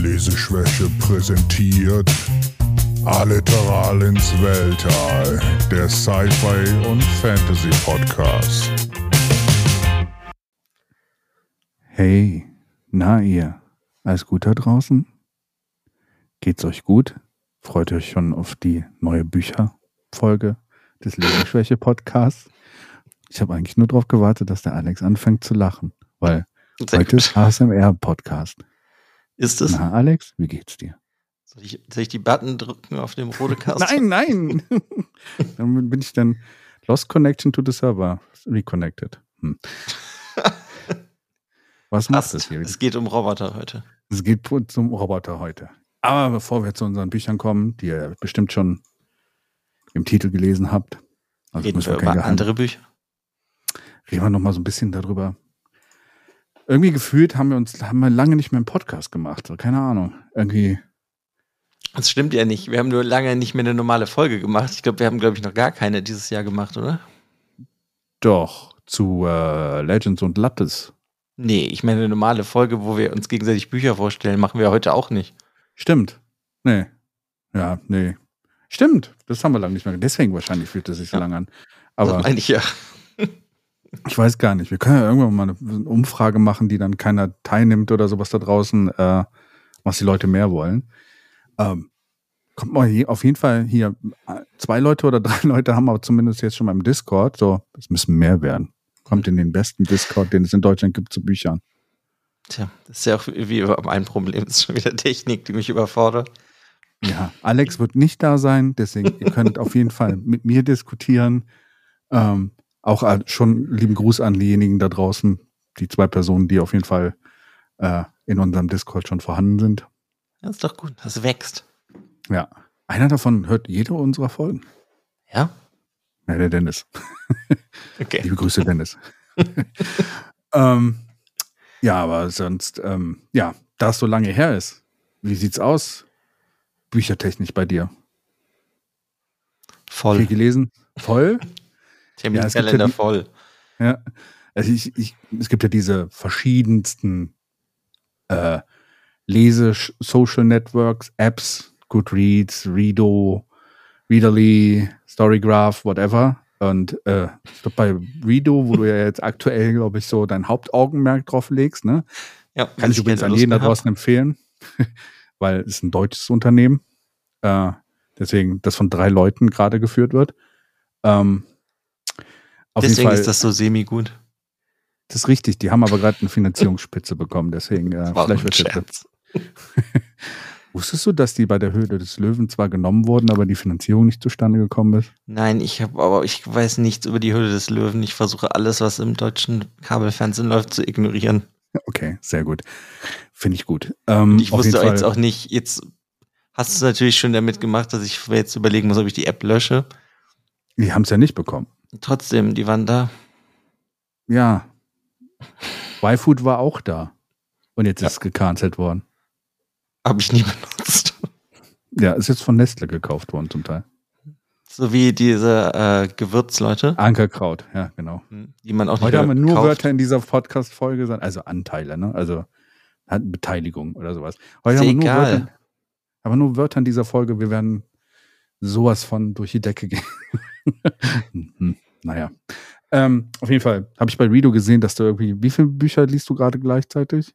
Leseschwäche präsentiert Alliteral ins Weltall, der Sci-Fi und Fantasy Podcast. Hey, na ihr, alles gut da draußen? Geht's euch gut? Freut euch schon auf die neue Bücherfolge des Leseschwäche Podcasts? Ich habe eigentlich nur darauf gewartet, dass der Alex anfängt zu lachen, weil Sehr heute gut. ist ASMR Podcast. Ist es? Na Alex, wie geht's dir? Soll ich, soll ich die Button drücken auf dem Rodecast? Nein, nein. dann bin ich dann Lost Connection to the Server reconnected. Hm. Was macht das hier? Es geht um Roboter heute. Es geht zum Roboter heute. Aber bevor wir zu unseren Büchern kommen, die ihr bestimmt schon im Titel gelesen habt, also Reden wir über Geheim- andere Bücher. reden wir noch mal so ein bisschen darüber. Irgendwie gefühlt haben wir uns haben wir lange nicht mehr einen Podcast gemacht. Keine Ahnung. Irgendwie. Das stimmt ja nicht. Wir haben nur lange nicht mehr eine normale Folge gemacht. Ich glaube, wir haben, glaube ich, noch gar keine dieses Jahr gemacht, oder? Doch, zu äh, Legends und Lattes. Nee, ich meine eine normale Folge, wo wir uns gegenseitig Bücher vorstellen, machen wir heute auch nicht. Stimmt. Nee. Ja, nee. Stimmt. Das haben wir lange nicht mehr. Deswegen wahrscheinlich fühlt es sich so Ja. lange an. das Aber meine ich ja. Ich weiß gar nicht. Wir können ja irgendwann mal eine Umfrage machen, die dann keiner teilnimmt oder sowas da draußen, äh, was die Leute mehr wollen. Ähm, kommt mal hier, auf jeden Fall hier, äh, zwei Leute oder drei Leute haben wir zumindest jetzt schon mal im Discord. So, es müssen mehr werden. Kommt in den besten Discord, den es in Deutschland gibt, zu Büchern. Tja, das ist ja auch wie mein Problem. Das ist schon wieder Technik, die mich überfordert. Ja, Alex wird nicht da sein, deswegen ihr könnt auf jeden Fall mit mir diskutieren. Ähm, auch schon lieben Gruß an diejenigen da draußen, die zwei Personen, die auf jeden Fall äh, in unserem Discord schon vorhanden sind. Das ist doch gut. Das wächst. Ja, einer davon hört jede unserer Folgen. Ja? Ja, der Dennis. Okay. Liebe Grüße, Dennis. ähm, ja, aber sonst, ähm, ja, da es so lange her ist, wie sieht's aus? Büchertechnisch bei dir? Viel Voll. gelesen? Voll? Terminkalender ja die- voll. Ja, also ich, ich, es gibt ja diese verschiedensten äh, Lese-Social Networks, Apps, Goodreads, Redo, Readerly, Storygraph, whatever. Und äh, ich glaube, bei Redo, wo du ja jetzt aktuell, glaube ich, so dein Hauptaugenmerk drauf legst, ne? Ja, Kann ich übrigens an jeden da draußen empfehlen, weil es ein deutsches Unternehmen. Äh, deswegen, das von drei Leuten gerade geführt wird. Ähm, auf Deswegen ist das so semi-gut. das ist richtig, die haben aber gerade eine Finanzierungsspitze bekommen, deswegen äh, vielleicht wird. Scherz. Wusstest du, dass die bei der Höhle des Löwen zwar genommen wurden, aber die Finanzierung nicht zustande gekommen ist? Nein, ich habe aber ich weiß nichts über die Höhle des Löwen. Ich versuche alles, was im deutschen Kabelfernsehen läuft, zu ignorieren. Okay, sehr gut. Finde ich gut. Ähm, ich wusste jetzt auch nicht, jetzt hast du es natürlich schon damit gemacht, dass ich jetzt überlegen muss, ob ich die App lösche. Die haben es ja nicht bekommen. Trotzdem, die waren da. Ja. Y-Food war auch da. Und jetzt Ja. ist es gecancelt worden. Habe ich nie benutzt. Ja, ist jetzt von Nestle gekauft worden zum Teil. So wie diese äh, Gewürzleute, Ankerkraut, ja, genau. die man auch Heute haben wir nur kauft. Wörter in dieser Podcast-Folge, gesagt, also Anteile, ne? Also hat Beteiligung oder sowas. Heute Ist haben wir nur egal. Wörter, aber nur Wörter in dieser Folge. Wir werden sowas von durch die Decke gehen. Hm, naja. Ähm, auf jeden Fall habe ich bei Redo gesehen, dass du irgendwie, wie viele Bücher liest du gerade gleichzeitig?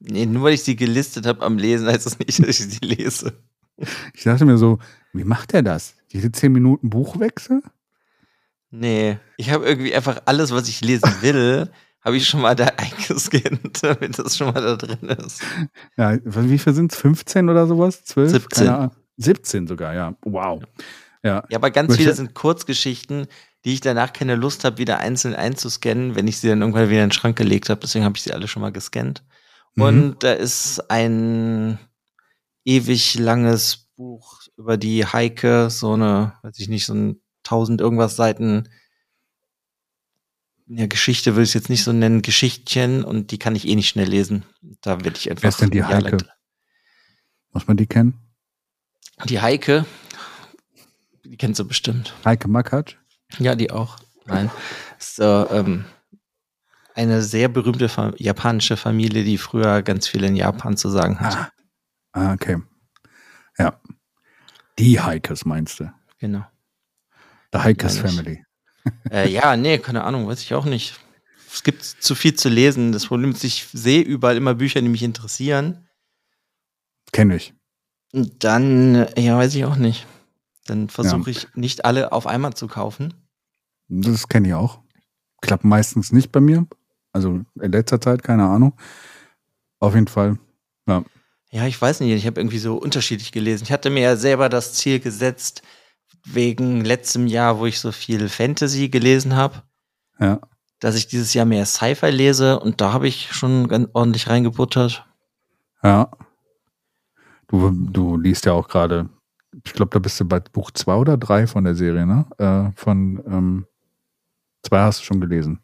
Nee, nur weil ich sie gelistet habe am Lesen, heißt das nicht, dass ich sie lese. Ich dachte mir so, wie macht er das? Jede zehn Minuten Buchwechsel? Nee, ich habe irgendwie einfach alles, was ich lesen will, habe ich schon mal da eingescannt, damit das schon mal da drin ist. Ja, wie viel sind es? 15 oder sowas? 12? 17. Keine Ahnung. 17 sogar, ja. Wow. Ja, Ja, aber ganz viele sind Kurzgeschichten, die ich danach keine Lust habe, wieder einzeln einzuscannen, wenn ich sie dann irgendwann wieder in den Schrank gelegt habe. Deswegen habe ich sie alle schon mal gescannt. Mhm. Und da ist ein ewig langes Buch über die Heike, so eine, weiß ich nicht, so ein tausend irgendwas Seiten. Ja, Geschichte würde ich es jetzt nicht so nennen, Geschichtchen und die kann ich eh nicht schnell lesen. Da werde ich einfach. Wer ist denn die Heike? Muss man die kennen? Die Heike, die kennst du bestimmt. Heike Makatsch? Ja, die auch. Nein. So, ähm, eine sehr berühmte Fa japanische Familie, die früher ganz viel in Japan zu sagen hatte. Ah. ah, okay. Ja. Die Heikes meinst du? Genau. The Heikes ich. Family. Äh, ja, nee, keine Ahnung, weiß ich auch nicht. Es gibt zu viel zu lesen. Das Problem ist, ich sehe überall immer Bücher, die mich interessieren. Kenne ich. Und dann, äh, ja, weiß ich auch nicht. Dann versuche ich nicht alle auf einmal zu kaufen. Das kenne ich auch. Klappt meistens nicht bei mir. Also in letzter Zeit, keine Ahnung. Auf jeden Fall. Ja. Ja, ich weiß nicht, ich habe irgendwie so unterschiedlich gelesen. Ich hatte mir ja selber das Ziel gesetzt, wegen letztem Jahr, wo ich so viel Fantasy gelesen habe, Ja. dass ich dieses Jahr mehr Sci-Fi lese und da habe ich schon ganz ordentlich reingebuttert. Ja. Du, du liest ja auch gerade, ich glaube, da bist du bei Buch zwei oder drei von der Serie, ne? Äh, von ähm, zwei hast du schon gelesen,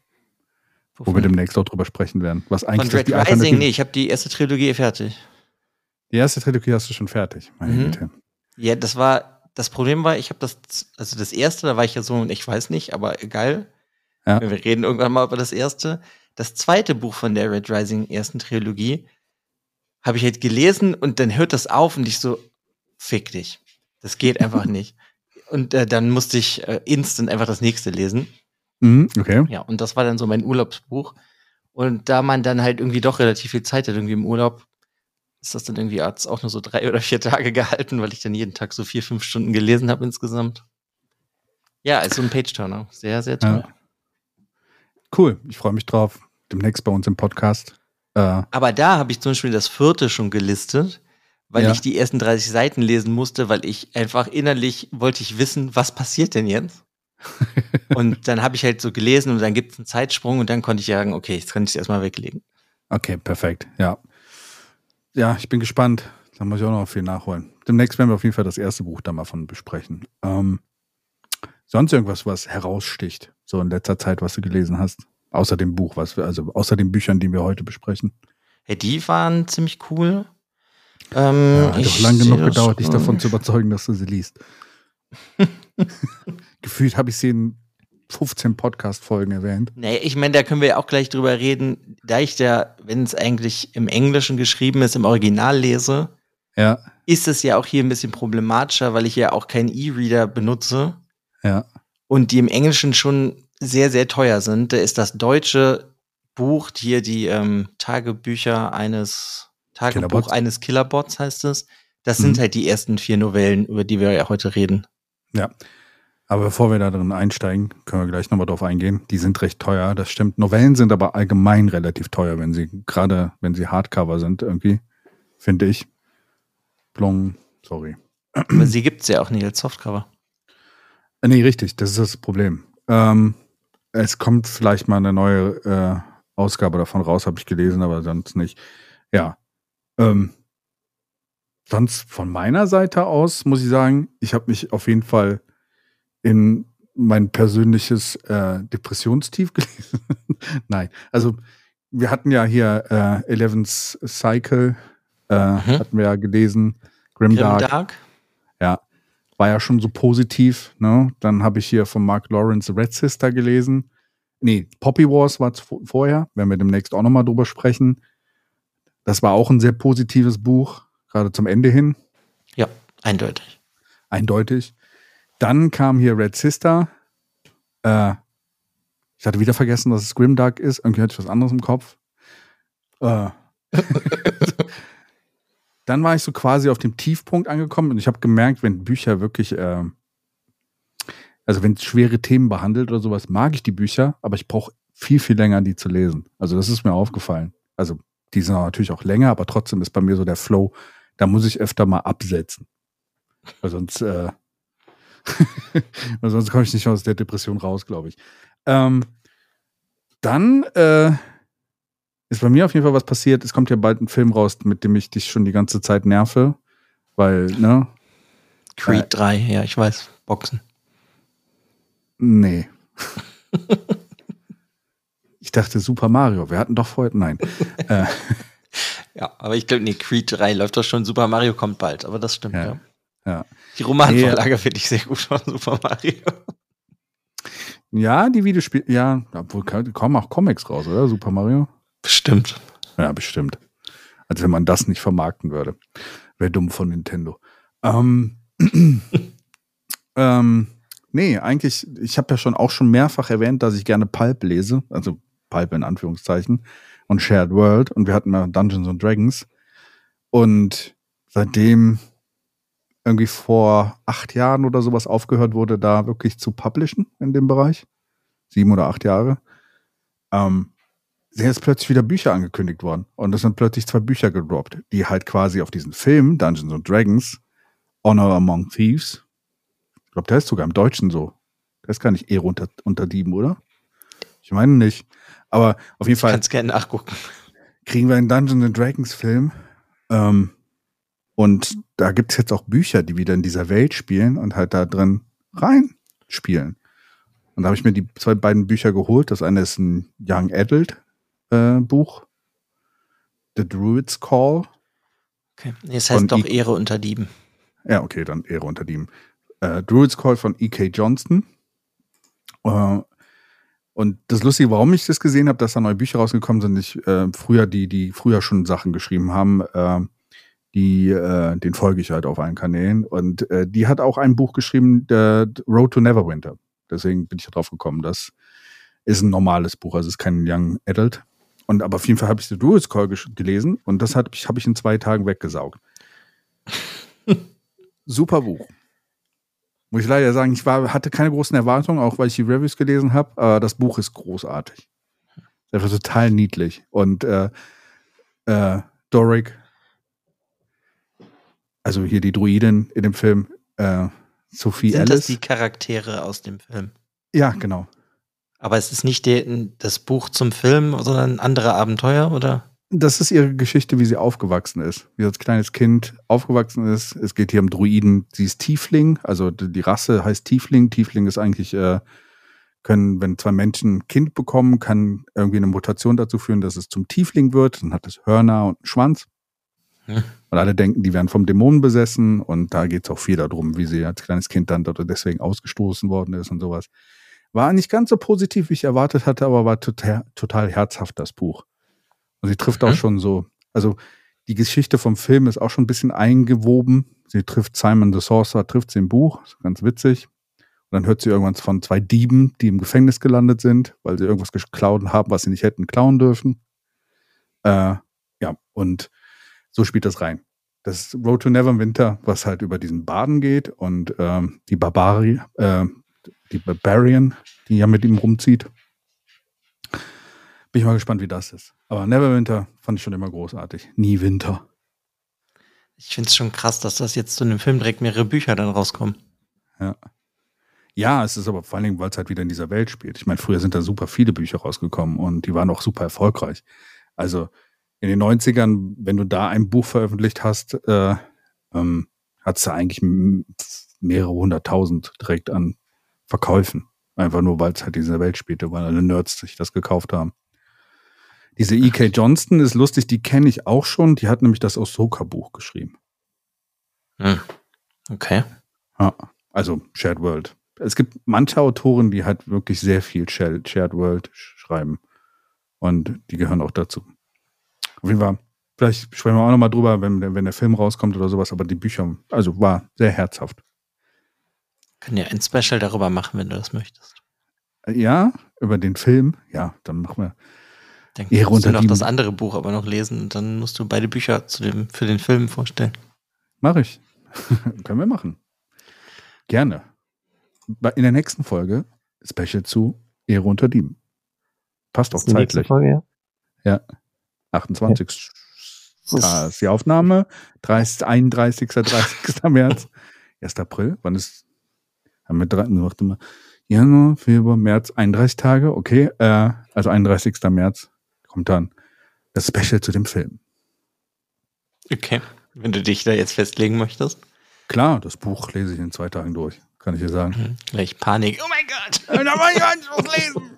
wo wir demnächst auch drüber sprechen werden. Was Von eigentlich Red die Rising, nee, ich habe die erste Trilogie fertig. Die erste Trilogie hast du schon fertig, meine Mhm. Güte. Ja, das war, das Problem war, ich habe das, also das erste, da war ich ja so, ich weiß nicht, aber egal. Ja. Wir reden irgendwann mal über das erste. Das zweite Buch von der Red Rising ersten Trilogie habe ich halt gelesen und dann hört das auf und ich so, fick dich. Das geht einfach nicht. Und äh, dann musste ich äh, instant einfach das nächste lesen. Mhm, okay. Ja, und das war dann so mein Urlaubsbuch. Und da man dann halt irgendwie doch relativ viel Zeit hat, irgendwie im Urlaub, ist das dann irgendwie auch nur so drei oder vier Tage gehalten, weil ich dann jeden Tag so vier, fünf Stunden gelesen habe insgesamt. Ja, also ein Page-Turner. Sehr, sehr toll. Ja. Cool, ich freue mich drauf. Demnächst bei uns im Podcast. Äh, Aber da habe ich zum Beispiel das vierte schon gelistet, weil Ja. ich die ersten 30 Seiten lesen musste, weil ich einfach innerlich wollte ich wissen, was passiert denn jetzt? und dann habe ich halt so gelesen und dann gibt es einen Zeitsprung und dann konnte ich sagen, okay, jetzt kann ich es erstmal weglegen. okay, perfekt. Ja. Ja, ich bin gespannt. Da muss ich auch noch viel nachholen. Demnächst werden wir auf jeden Fall das erste Buch da mal von besprechen. Ähm, sonst irgendwas, was heraussticht, so in letzter Zeit, was du gelesen hast? Außer dem Buch, was wir, also außer den Büchern, die wir heute besprechen. Hey, die waren ziemlich cool. Ähm, Ja, hat ich auch lang seh genug gedauert, dich davon zu überzeugen, dass du sie liest. Gefühlt habe ich sie in 15 Podcast-Folgen erwähnt. Nee, ich meine, da können wir ja auch gleich drüber reden, da ich da, wenn es eigentlich im Englischen geschrieben ist, im Original lese, Ja, ist es ja auch hier ein bisschen problematischer, weil ich ja auch keinen E-Reader benutze ja, und die im Englischen schon sehr, sehr teuer sind. Da ist das deutsche Buch hier die ähm, Tagebücher eines Tagebuch Killerbots? eines Killerbots heißt es. Das sind Mhm. halt die ersten vier Novellen, über die wir ja heute reden. ja. Aber bevor wir da drin einsteigen, können wir gleich nochmal drauf eingehen. Die sind recht teuer, das stimmt. Novellen sind aber allgemein relativ teuer, wenn sie, gerade wenn sie Hardcover sind, irgendwie, finde ich. Blong, sorry. Aber sie gibt's ja auch nicht als Softcover. Äh, Nee, richtig, das ist das Problem. Ähm, es kommt vielleicht mal eine neue äh, Ausgabe davon raus, habe ich gelesen, aber sonst nicht. Ja. Ähm, sonst von meiner Seite aus muss ich sagen, ich habe mich auf jeden Fall in mein persönliches äh, Depressionstief gelesen. Nein, also wir hatten ja hier äh, Eleven's Cycle, äh, hatten wir ja gelesen, Grimdark. Grimdark. Ja, war ja schon so positiv. Ne? Dann habe ich hier von Mark Lawrence Red Sister gelesen. Nee, Poppy Wars war vorher, werden wir demnächst auch nochmal drüber sprechen. Das war auch ein sehr positives Buch, gerade zum Ende hin, Ja, eindeutig. eindeutig. Dann kam hier Red Sister. Äh, ich hatte wieder vergessen, dass es Grimdark ist. Irgendwie hatte ich was anderes im Kopf. Äh. Dann war ich so quasi auf dem Tiefpunkt angekommen und ich habe gemerkt, wenn Bücher wirklich, äh, also wenn es schwere Themen behandelt oder sowas, mag ich die Bücher, aber ich brauche viel, viel länger, die zu lesen. Also das ist mir aufgefallen. Also die sind natürlich auch länger, aber trotzdem ist bei mir so der Flow, da muss ich öfter mal absetzen. Weil sonst, äh, weil sonst komme ich nicht aus der Depression raus, glaube ich. Ähm, dann äh, ist bei mir auf jeden Fall was passiert. Es kommt ja bald ein Film raus, mit dem ich dich schon die ganze Zeit nerve. Weil, ne? Creed Äh. 3, ja, ich weiß. Boxen. Nee. ich dachte Super Mario. Wir hatten doch vorher. Nein. äh, Ja, aber ich glaube, nee, Creed 3 läuft doch schon. Super Mario kommt bald, aber das stimmt, Ja. ja. ja. Die Romanvorlage finde ich sehr gut von Super Mario. Ja, die Videospiele, ja, obwohl kommen auch Comics raus, oder? Super Mario? Bestimmt. Ja, bestimmt. Als wenn man das nicht vermarkten würde. Wäre dumm von Nintendo. Ähm, ähm, nee, eigentlich, ich habe ja schon auch schon mehrfach erwähnt, dass ich gerne Pulp lese, also Pulp in Anführungszeichen, und Shared World. Und wir hatten mal Dungeons and Dragons. Und seitdem irgendwie vor acht Jahren oder sowas aufgehört wurde, da wirklich zu publishen in dem Bereich. Sieben oder acht Jahre. Ähm, sind jetzt plötzlich wieder Bücher angekündigt worden. Und es sind plötzlich zwei Bücher gedroppt, die halt quasi auf diesen Film Dungeons and Dragons, Honor Among Thieves, ich glaube, der ist sogar im Deutschen so. Der ist gar nicht Ehre unter, unter Dieben, oder? Ich meine nicht. Aber auf jeden Fall. Kannst gerne nachgucken. Kriegen wir einen Dungeons and Dragons Film. Ähm, und da gibt es jetzt auch Bücher, die wieder in dieser Welt spielen und halt da drin rein spielen. Und da habe ich mir die zwei beiden Bücher geholt. Das eine ist ein Young Adult äh, Buch. The Druid's Call. Okay. Es heißt doch Ehre unter Dieben. Ja, okay, dann Ehre unter Dieben. Äh, Druid's Call von E.K. Johnston. Äh, und das Lustige, warum ich das gesehen habe, dass da neue Bücher rausgekommen sind, ich äh, früher, die, die früher schon Sachen geschrieben haben, äh, die, äh, den folge ich halt auf allen Kanälen. Und äh, die hat auch ein Buch geschrieben, der Road to Neverwinter. Deswegen bin ich drauf gekommen. Das ist ein normales Buch, also es ist kein Young Adult. Und aber auf jeden Fall habe ich The Druid's Call gelesen und das habe ich, hab ich in zwei Tagen weggesaugt. Super Buch. Muss ich leider sagen, ich war, hatte keine großen Erwartungen, auch weil ich die Reviews gelesen habe, aber das Buch ist großartig. Das war total niedlich. Und äh, äh, Doric, also hier die Druidin in dem Film, äh, Sophie Sind Alice. das die Charaktere aus dem Film? Ja, genau. Aber es ist nicht der, das Buch zum Film, sondern andere Abenteuer, oder? Das ist ihre Geschichte, wie sie aufgewachsen ist. Wie sie als kleines Kind aufgewachsen ist. Es geht hier um Druiden. Sie ist Tiefling, also die Rasse heißt Tiefling. Tiefling ist eigentlich, äh, können, wenn zwei Menschen ein Kind bekommen, kann irgendwie eine Mutation dazu führen, dass es zum Tiefling wird. Dann hat es Hörner und einen Schwanz. Hm. Und alle denken, die werden vom Dämonen besessen. Und da geht es auch viel darum, wie sie als kleines Kind dann dort deswegen ausgestoßen worden ist und sowas. War nicht ganz so positiv, wie ich erwartet hatte, aber war total, total herzhaft, das Buch. Und sie trifft mhm. auch schon so, also die Geschichte vom Film ist auch schon ein bisschen eingewoben. Sie trifft Simon the Sorcerer, trifft sie im Buch, ganz witzig. Und dann hört sie irgendwann von zwei Dieben, die im Gefängnis gelandet sind, weil sie irgendwas geklaut haben, was sie nicht hätten klauen dürfen. Äh, ja, und so spielt das rein. Das Road to Neverwinter, was halt über diesen Baden geht und ähm, die Barbari, äh, die Barbarian, die ja mit ihm rumzieht. Bin ich mal gespannt, wie das ist. Aber Neverwinter fand ich schon immer großartig. Nie Winter. Ich finde es schon krass, dass das jetzt zu einem Film direkt mehrere Bücher dann rauskommen. Ja. Ja, es ist aber vor allen Dingen, weil es halt wieder in dieser Welt spielt. Ich meine, früher sind da super viele Bücher rausgekommen und die waren auch super erfolgreich. Also in den 90ern, wenn du da ein Buch veröffentlicht hast, äh, ähm, hat du eigentlich mehrere hunderttausend direkt an Verkäufen. Einfach nur, weil es halt in dieser Welt spielte, weil alle Nerds sich das gekauft haben. Diese E.K. Johnston ist lustig, die kenne ich auch schon. Die hat nämlich das Ahsoka-Buch geschrieben. Hm. Okay. Ja, also Shared World. Es gibt manche Autoren, die halt wirklich sehr viel Shared World schreiben. Und die gehören auch dazu. Auf jeden Fall, vielleicht sprechen wir auch nochmal drüber, wenn, wenn der Film rauskommt oder sowas, aber die Bücher, also war sehr herzhaft. Können ja ein Special darüber machen, wenn du das möchtest. Ja, über den Film, ja, dann machen wir. Dann musst du noch das andere Buch aber noch lesen und dann musst du beide Bücher zu dem, für den Film vorstellen. Mach ich. Können wir machen. Gerne. In der nächsten Folge Special zu Ehre unter Dieben. Passt auch zeitlich. Folge, ja. ja. 28. Da ist die Aufnahme. 30, 31. 30. März. 1. April. Wann ist. Haben wir drei, warte mal. Januar, Februar, März, 31 Tage. Okay. Äh, also 31. März kommt dann das Special zu dem Film. Okay, wenn du dich da jetzt festlegen möchtest. Klar, das Buch lese ich in zwei Tagen durch, kann ich dir sagen. Mhm, gleich Panik. Oh mein Gott! da war ich Anschluss lesen!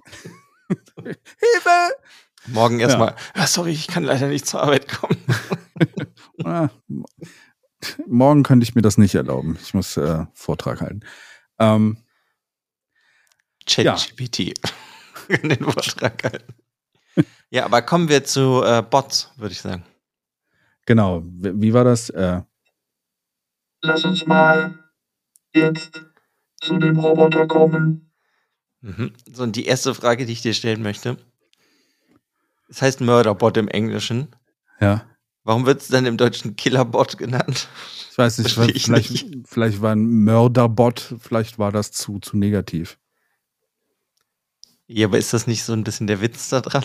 Hilfe! Morgen erstmal, ja. sorry, ich kann leider nicht zur Arbeit kommen. ah, morgen könnte ich mir das nicht erlauben. Ich muss äh, Vortrag halten. Ähm, ChatGPT kann den Vortrag halten. Ja, aber kommen wir zu äh, Bots, würde ich sagen. Genau. Wie, wie war das? Äh, Lass uns mal jetzt zu dem Roboter kommen. Mhm. So, und die erste Frage, die ich dir stellen möchte. Es heißt Murderbot im Englischen. ja. Warum wird es dann im Deutschen Killerbot genannt? Ich weiß nicht, ich vielleicht, nicht. vielleicht war ein Mörderbot, vielleicht war das zu, zu negativ. Ja, aber ist das nicht so ein bisschen der Witz da dran?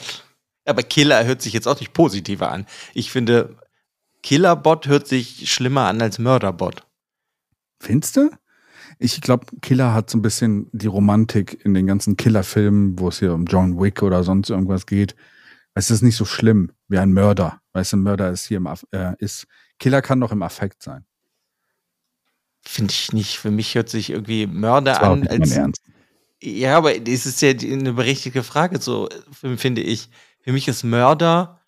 Aber Killer hört sich jetzt auch nicht positiver an. Ich finde, Killerbot hört sich schlimmer an als Mörderbot. Findest du? Ich glaube, Killer hat so ein bisschen die Romantik in den ganzen Killer-Filmen, wo es hier um John Wick oder sonst irgendwas geht. Es ist nicht so schlimm wie ein Mörder. Weißt du, ein Mörder ist hier im Aff äh, ist Killer kann doch im Affekt sein. Finde ich nicht. Für mich hört sich irgendwie Mörder an nicht mein als. Ja, aber das ist ja eine berechtigte Frage, so f- finde ich. Für mich ist Mörder,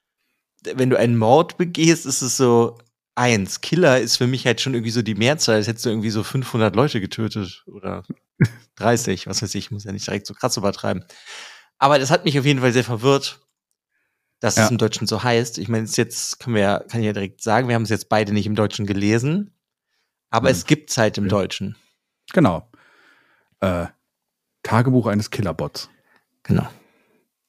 wenn du einen Mord begehst, ist es so eins. Killer ist für mich halt schon irgendwie so die Mehrzahl, als hättest du irgendwie so 500 Leute getötet oder 30, was weiß ich, ich muss ja nicht direkt so krass übertreiben. Aber das hat mich auf jeden Fall sehr verwirrt, dass Ja. es im Deutschen so heißt. Ich meine, es ist jetzt können wir, ja- kann ich ja direkt sagen, wir haben es jetzt beide nicht im Deutschen gelesen, aber Hm. es gibt halt im Ja. Deutschen. Genau. Äh, Tagebuch eines Killerbots. Genau.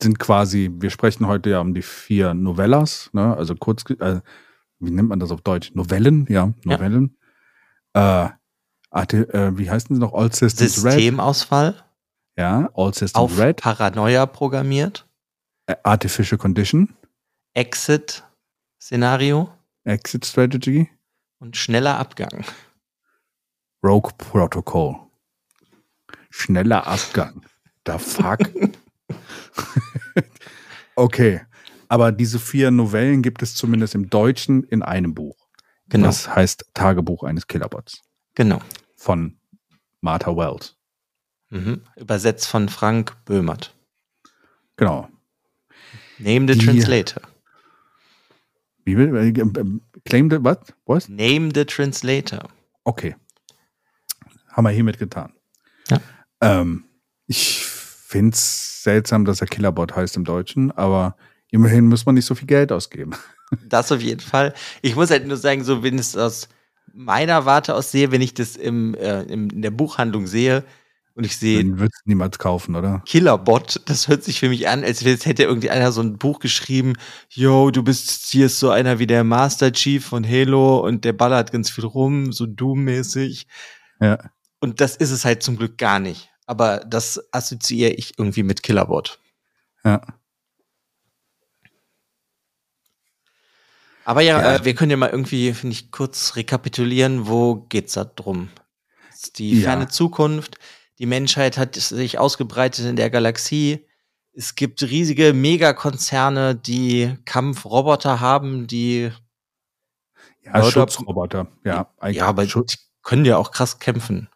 Sind quasi, wir sprechen heute ja um die vier Novellas, ne? also kurz, äh, wie nennt man das auf Deutsch? Novellen, ja, Novellen. Äh, Arte, äh, wie heißen sie noch? All Systems Red. Systemausfall. Ja, All Systems auf Red. Paranoia programmiert. Äh, Artificial Condition. Exit-Szenario Exit Strategy. und schneller Abgang. Rogue Protocol. Schneller Abgang. The fuck? okay. Aber diese vier Novellen gibt es zumindest im Deutschen in einem Buch. Genau. Das heißt Tagebuch eines Killerbots Genau. von Martha Wells. Mhm. Übersetzt von Frank Böhmert. Genau. Name the Die- Translator. Wie will, äh, äh, claim the, what? Was? Name the Translator. Okay. Haben wir hiermit getan. Ähm, ich finde es seltsam, dass er Killerbot heißt im Deutschen, aber immerhin muss man nicht so viel Geld ausgeben. Das auf jeden Fall. Ich muss halt nur sagen, so wenn es aus meiner Warte aus sehe, wenn ich das im, äh, im, in der Buchhandlung sehe und ich sehe Den wird es niemals kaufen, oder? Killerbot, das hört sich für mich an, als hätte irgendwie einer so ein Buch geschrieben, yo, du bist hier ist so einer wie der Master Chief von Halo und der ballert ganz viel rum, so Doom-mäßig. Ja. Und das ist es halt zum Glück gar nicht. Aber das assoziiere ich irgendwie mit Killerbot. Ja. Aber ja, Ja. Äh, wir können ja mal irgendwie, finde ich, kurz rekapitulieren, wo geht's da drum? Die Ja. ferne Zukunft. Die Menschheit hat sich ausgebreitet in der Galaxie. Es gibt riesige Megakonzerne, die Kampfroboter haben, die Ja, Mörder- Schutzroboter. Ja, ja, aber Schutz. die können ja auch krass kämpfen.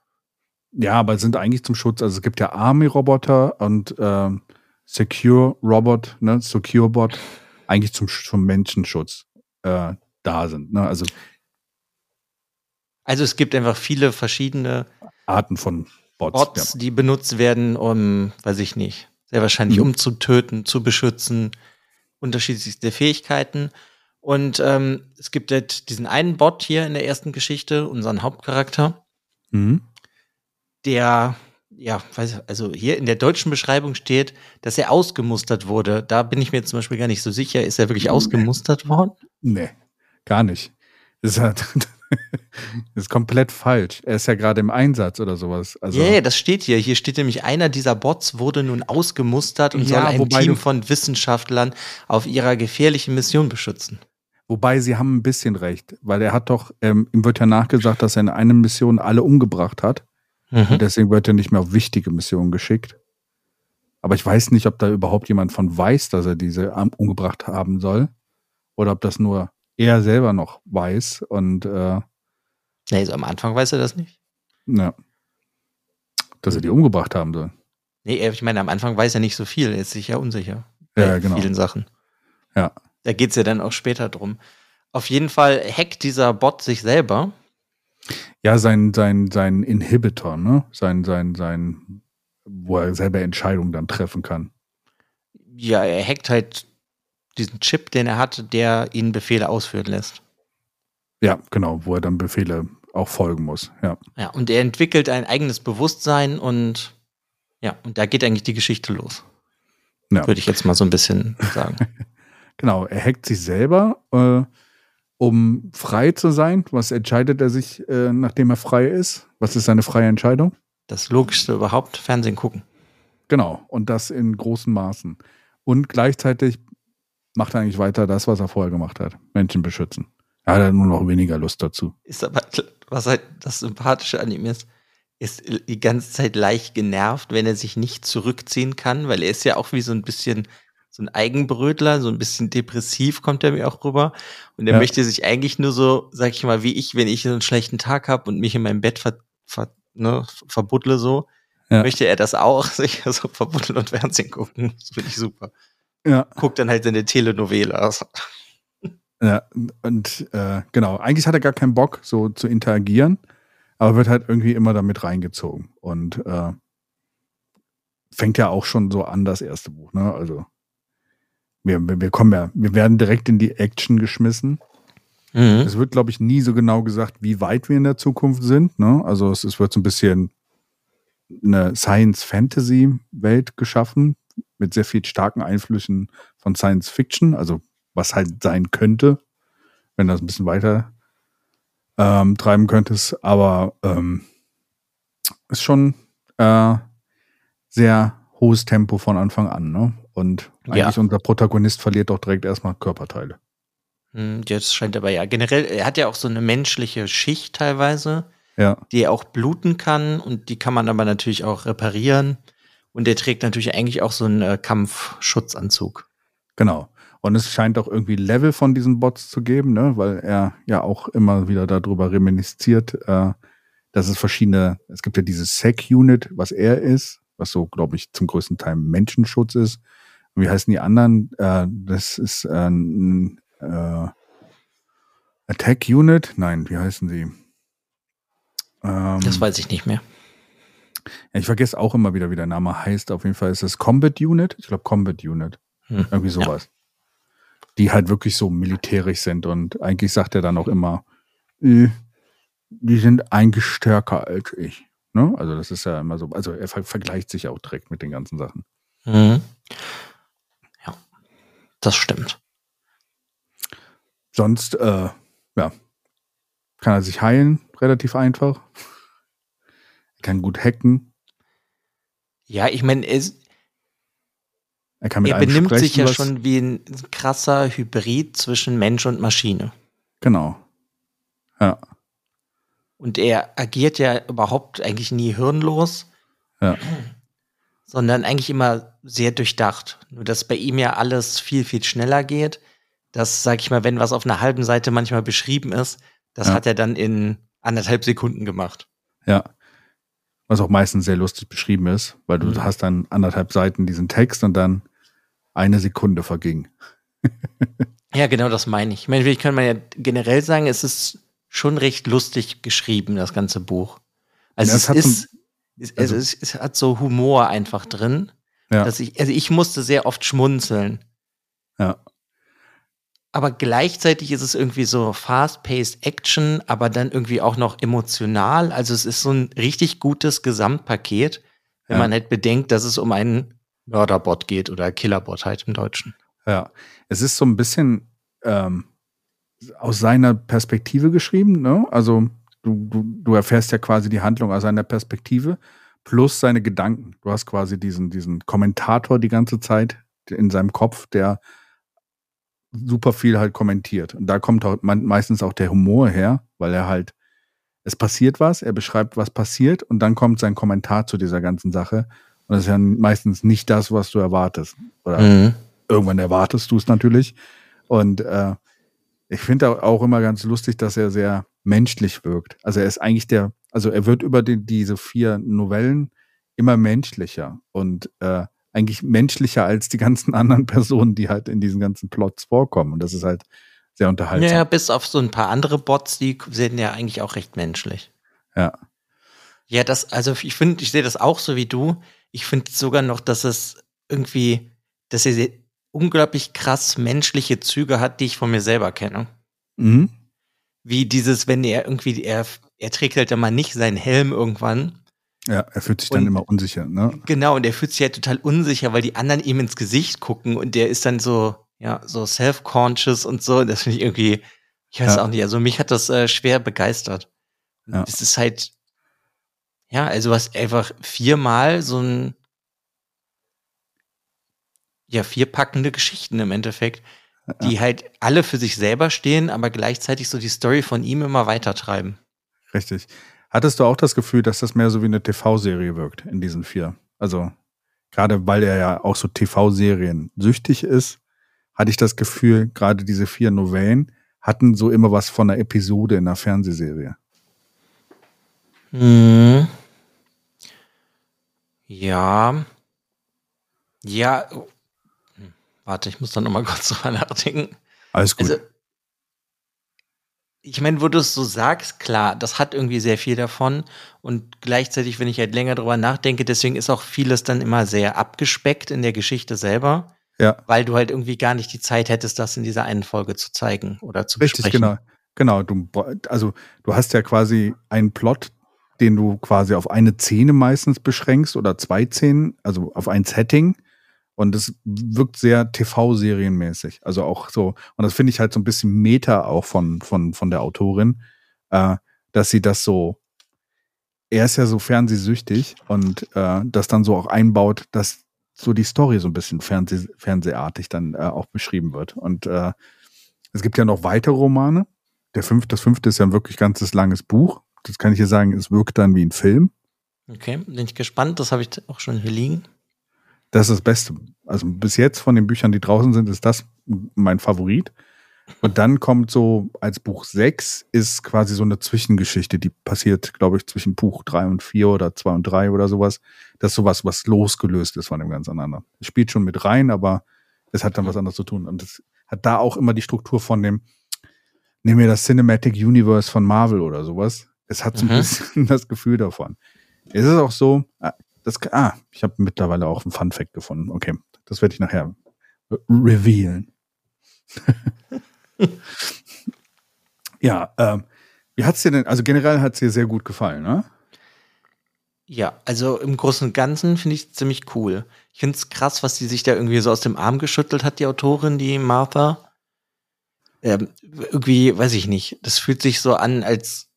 Ja, aber sind eigentlich zum Schutz. Also es gibt ja Army-Roboter und ähm, Secure-Robot, ne, Secure-Bot, eigentlich zum, zum Menschenschutz äh, da sind. Ne? Also Also es gibt einfach viele verschiedene Arten von Bots. Bots, die benutzt werden, um, weiß ich nicht, sehr wahrscheinlich Mhm. um zu töten, zu beschützen, unterschiedlichste Fähigkeiten. Und ähm, es gibt halt diesen einen Bot hier in der ersten Geschichte, unseren Hauptcharakter, Ja. Mhm. Der, ja, weiß ich, also hier in der deutschen Beschreibung steht, dass er ausgemustert wurde. Da bin ich mir zum Beispiel gar nicht so sicher. Ist er wirklich Nee. ausgemustert worden? Nee, gar nicht. Das ist, halt, das ist komplett falsch. Er ist ja gerade im Einsatz oder sowas. Also, yeah, das steht hier. Hier steht nämlich, einer dieser Bots wurde nun ausgemustert und Ja, soll ein Team von Wissenschaftlern auf ihrer gefährlichen Mission beschützen. Wobei sie haben ein bisschen recht, weil er hat doch, ähm, ihm wird ja nachgesagt, dass er in einer Mission alle umgebracht hat. Mhm. Und deswegen wird er nicht mehr auf wichtige Missionen geschickt. Aber ich weiß nicht, ob da überhaupt jemand von weiß, dass er diese umgebracht haben soll. Oder ob das nur er selber noch weiß. Und äh, Nee, so am Anfang weiß er das nicht. ja, dass er die umgebracht haben soll. Nee, ich meine, am Anfang weiß er nicht so viel. Er ist sich ja unsicher. Ja, genau. vielen Sachen. Ja. Da geht's ja dann auch später drum. Auf jeden Fall hackt dieser Bot sich selber. Ja, sein, sein, sein Inhibitor, ne? Sein, sein, sein wo er selber Entscheidungen dann treffen kann. Ja, er hackt halt diesen Chip, den er hatte, der ihn Befehle ausführen lässt. Ja, genau, wo er dann Befehle auch folgen muss. Ja. Ja, und er entwickelt ein eigenes Bewusstsein und ja, und da geht eigentlich die Geschichte los. Ja. Würde ich jetzt mal so ein bisschen sagen. Genau, er hackt sich selber, äh, um frei zu sein. Was entscheidet er sich, äh, nachdem er frei ist? Was ist seine freie Entscheidung? Das Logischste überhaupt, Fernsehen gucken. Genau, und das in großen Maßen. Und gleichzeitig macht er eigentlich weiter das, was er vorher gemacht hat. Menschen beschützen. Er hat nur noch weniger Lust dazu. Ist aber, was halt das Sympathische an ihm ist, ist die ganze Zeit leicht genervt, wenn er sich nicht zurückziehen kann, weil er ist ja auch wie so ein bisschen so ein Eigenbrötler, so ein bisschen depressiv kommt er mir auch rüber. Und er Ja. möchte sich eigentlich nur so, sag ich mal, wie ich, wenn ich so einen schlechten Tag habe und mich in meinem Bett ver, ver, ne, verbuddle so, Ja. möchte er das auch, sich so verbuddeln und Fernsehen gucken. Das finde ich super. Ja, Guckt dann halt seine Telenovela. Also, ja und äh, genau, eigentlich hat er gar keinen Bock, so zu interagieren, aber wird halt irgendwie immer damit reingezogen. Und äh, fängt ja auch schon so an, das erste Buch, ne? Also wir, wir kommen ja, wir werden direkt in die Action geschmissen. mhm. Es wird, glaube ich, nie so genau gesagt, wie weit wir in der Zukunft sind. Ne? Also es, es wird so ein bisschen eine Science-Fantasy-Welt geschaffen mit sehr viel starken Einflüssen von Science-Fiction, also was halt sein könnte, wenn das ein bisschen weiter ähm, treiben könntest. Aber ähm, ist schon äh, sehr hohes Tempo von Anfang an. Ne? Und Ja. eigentlich unser Protagonist verliert doch direkt erstmal Körperteile. Hm, Das scheint aber ja generell, er hat ja auch so eine menschliche Schicht teilweise, Ja, die auch bluten kann und die kann man aber natürlich auch reparieren. Und der trägt natürlich eigentlich auch so einen äh, Kampfschutzanzug. Genau. Und es scheint auch irgendwie Level von diesen Bots zu geben, ne? weil er ja auch immer wieder darüber reminisziert, äh, dass es verschiedene, es gibt ja dieses SEC-Unit, was er ist, was so, glaube ich, zum größten Teil Menschenschutz ist. Wie heißen die anderen? Äh, das ist äh, ein äh, Attack-Unit? Nein, wie heißen sie? Ähm, Das weiß ich nicht mehr. ja, ich vergesse auch immer wieder, wie der Name heißt. Auf jeden Fall ist es Combat Unit. Ich glaube Combat Unit. Hm. Irgendwie sowas. Die halt wirklich so militärisch sind und eigentlich sagt er dann auch immer, äh, die sind eigentlich stärker als ich. Ne? Also das ist ja immer so, also er ver vergleicht sich auch direkt mit den ganzen Sachen. Mhm. Das stimmt. Sonst, äh, ja, kann er sich heilen, relativ einfach. Er kann gut hacken. Ja, ich meine, er, Er kann mit er benimmt sprechen, sich ja was- schon wie ein krasser Hybrid zwischen Mensch und Maschine. Genau. Ja, Und er agiert ja überhaupt eigentlich nie hirnlos, ja, sondern eigentlich immer sehr durchdacht. Nur dass bei ihm ja alles viel, viel schneller geht. Das, sag ich mal, wenn was auf einer halben Seite manchmal beschrieben ist, das Ja. hat er dann in anderthalb Sekunden gemacht. ja. Was auch meistens sehr lustig beschrieben ist, weil du Mhm. hast dann anderthalb Seiten diesen Text und dann eine Sekunde verging. Ja, genau das meine ich. Ich meine, vielleicht kann man ja generell sagen, es ist schon recht lustig geschrieben, das ganze Buch. Also Ja, es, es ist, es, also es, es hat so Humor einfach drin. Ja. Dass ich, also ich musste sehr oft schmunzeln. Ja. Aber gleichzeitig ist es irgendwie so fast-paced Action, aber dann irgendwie auch noch emotional. Also es ist so ein richtig gutes Gesamtpaket, wenn Ja. man halt bedenkt, dass es um einen Mörderbot geht oder Killerbot halt im Deutschen. Ja, es ist so ein bisschen ähm, aus seiner Perspektive geschrieben. Ne? Also du, du, du erfährst ja quasi die Handlung aus seiner Perspektive plus seine Gedanken. Du hast quasi diesen, diesen Kommentator die ganze Zeit in seinem Kopf, der super viel halt kommentiert. Und da kommt meistens auch der Humor her, weil er halt, es passiert was, er beschreibt, was passiert und dann kommt sein Kommentar zu dieser ganzen Sache. Und das ist ja meistens nicht das, was du erwartest. Oder Mhm. irgendwann erwartest du es natürlich. Und äh, ich finde auch immer ganz lustig, dass er sehr menschlich wirkt. Also er ist eigentlich der, also er wird über die, diese vier Novellen immer menschlicher und äh, eigentlich menschlicher als die ganzen anderen Personen, die halt in diesen ganzen Plots vorkommen. Und das ist halt sehr unterhaltsam. Ja, bis auf so ein paar andere Bots, die sind ja eigentlich auch recht menschlich. Ja. Ja, das, also ich finde, ich sehe das auch so wie du. Ich finde sogar noch, dass es irgendwie, dass er unglaublich krass menschliche Züge hat, die ich von mir selber kenne. Mhm. Wie dieses, wenn er irgendwie, er, er trägt halt dann mal nicht seinen Helm irgendwann. Ja, er fühlt sich dann Und- immer unsicher, ne? Genau, und er fühlt sich halt total unsicher, weil die anderen ihm ins Gesicht gucken und der ist dann so, ja, so self-conscious und so. Das finde ich irgendwie, ich weiß Ja. auch nicht, also mich hat das äh, schwer begeistert. Ja. Es ist halt, ja, also hast einfach viermal so ein, ja, vier packende Geschichten im Endeffekt, die halt alle für sich selber stehen, aber gleichzeitig so die Story von ihm immer weitertreiben. Richtig. Hattest du auch das Gefühl, dass das mehr so wie eine TV-Serie wirkt in diesen vier? Also, gerade weil er ja auch so TV-Serien süchtig ist, hatte ich das Gefühl, gerade diese vier Novellen hatten so immer was von einer Episode in einer Fernsehserie. Mhm. Ja. Ja. Warte, ich muss da noch mal kurz drüber nachdenken. Alles gut. Also, ich meine, wo du es so sagst, klar, das hat irgendwie sehr viel davon. Und gleichzeitig, wenn ich halt länger drüber nachdenke, deswegen ist auch vieles dann immer sehr abgespeckt in der Geschichte selber, ja, weil du halt irgendwie gar nicht die Zeit hättest, das in dieser einen Folge zu zeigen oder zu richtig, besprechen. genau. Genau, du, also du hast ja quasi einen Plot, den du quasi auf eine Szene meistens beschränkst oder zwei Szenen, also auf ein Setting. Und es wirkt sehr TV-Serienmäßig. Also auch so, und das finde ich halt so ein bisschen Meta auch von, von, von der Autorin, äh, dass sie das so, er ist ja so fernsehsüchtig und äh, das dann so auch einbaut, dass so die Story so ein bisschen Fernseh, fernsehartig dann äh, auch beschrieben wird. Und äh, es gibt ja noch weitere Romane. Der fünfte, das fünfte ist ja ein wirklich ganzes langes Buch. Das kann ich hier sagen, es wirkt dann wie ein Film. Okay, bin ich gespannt. Das habe ich auch schon hier liegen. Das ist das Beste. Also bis jetzt von den Büchern, die draußen sind, ist das mein Favorit. Und dann kommt so als Buch 6 ist quasi so eine Zwischengeschichte, die passiert, glaube ich, zwischen Buch 3 und 4 oder 2 und 3 oder sowas. Das ist sowas, was losgelöst ist von dem ganz anderen. Es spielt schon mit rein, aber es hat dann was anderes zu tun. Und es hat da auch immer die Struktur von dem, nehmen wir das Cinematic Universe von Marvel oder sowas. Es hat so ein Mhm. bisschen das Gefühl davon. Es ist auch so, das, ah ich habe mittlerweile auch einen Fun Fact gefunden. Okay, das werde ich nachher re- revealen. ja, ähm, wie hat's dir denn, also generell hat's dir sehr gut gefallen, ne? Ja, also im Großen und Ganzen finde ich ziemlich cool. Ich finde es krass, was die sich da irgendwie so aus dem Arm geschüttelt hat, die Autorin, die Martha. Ähm, irgendwie, weiß ich nicht, das fühlt sich so an, als.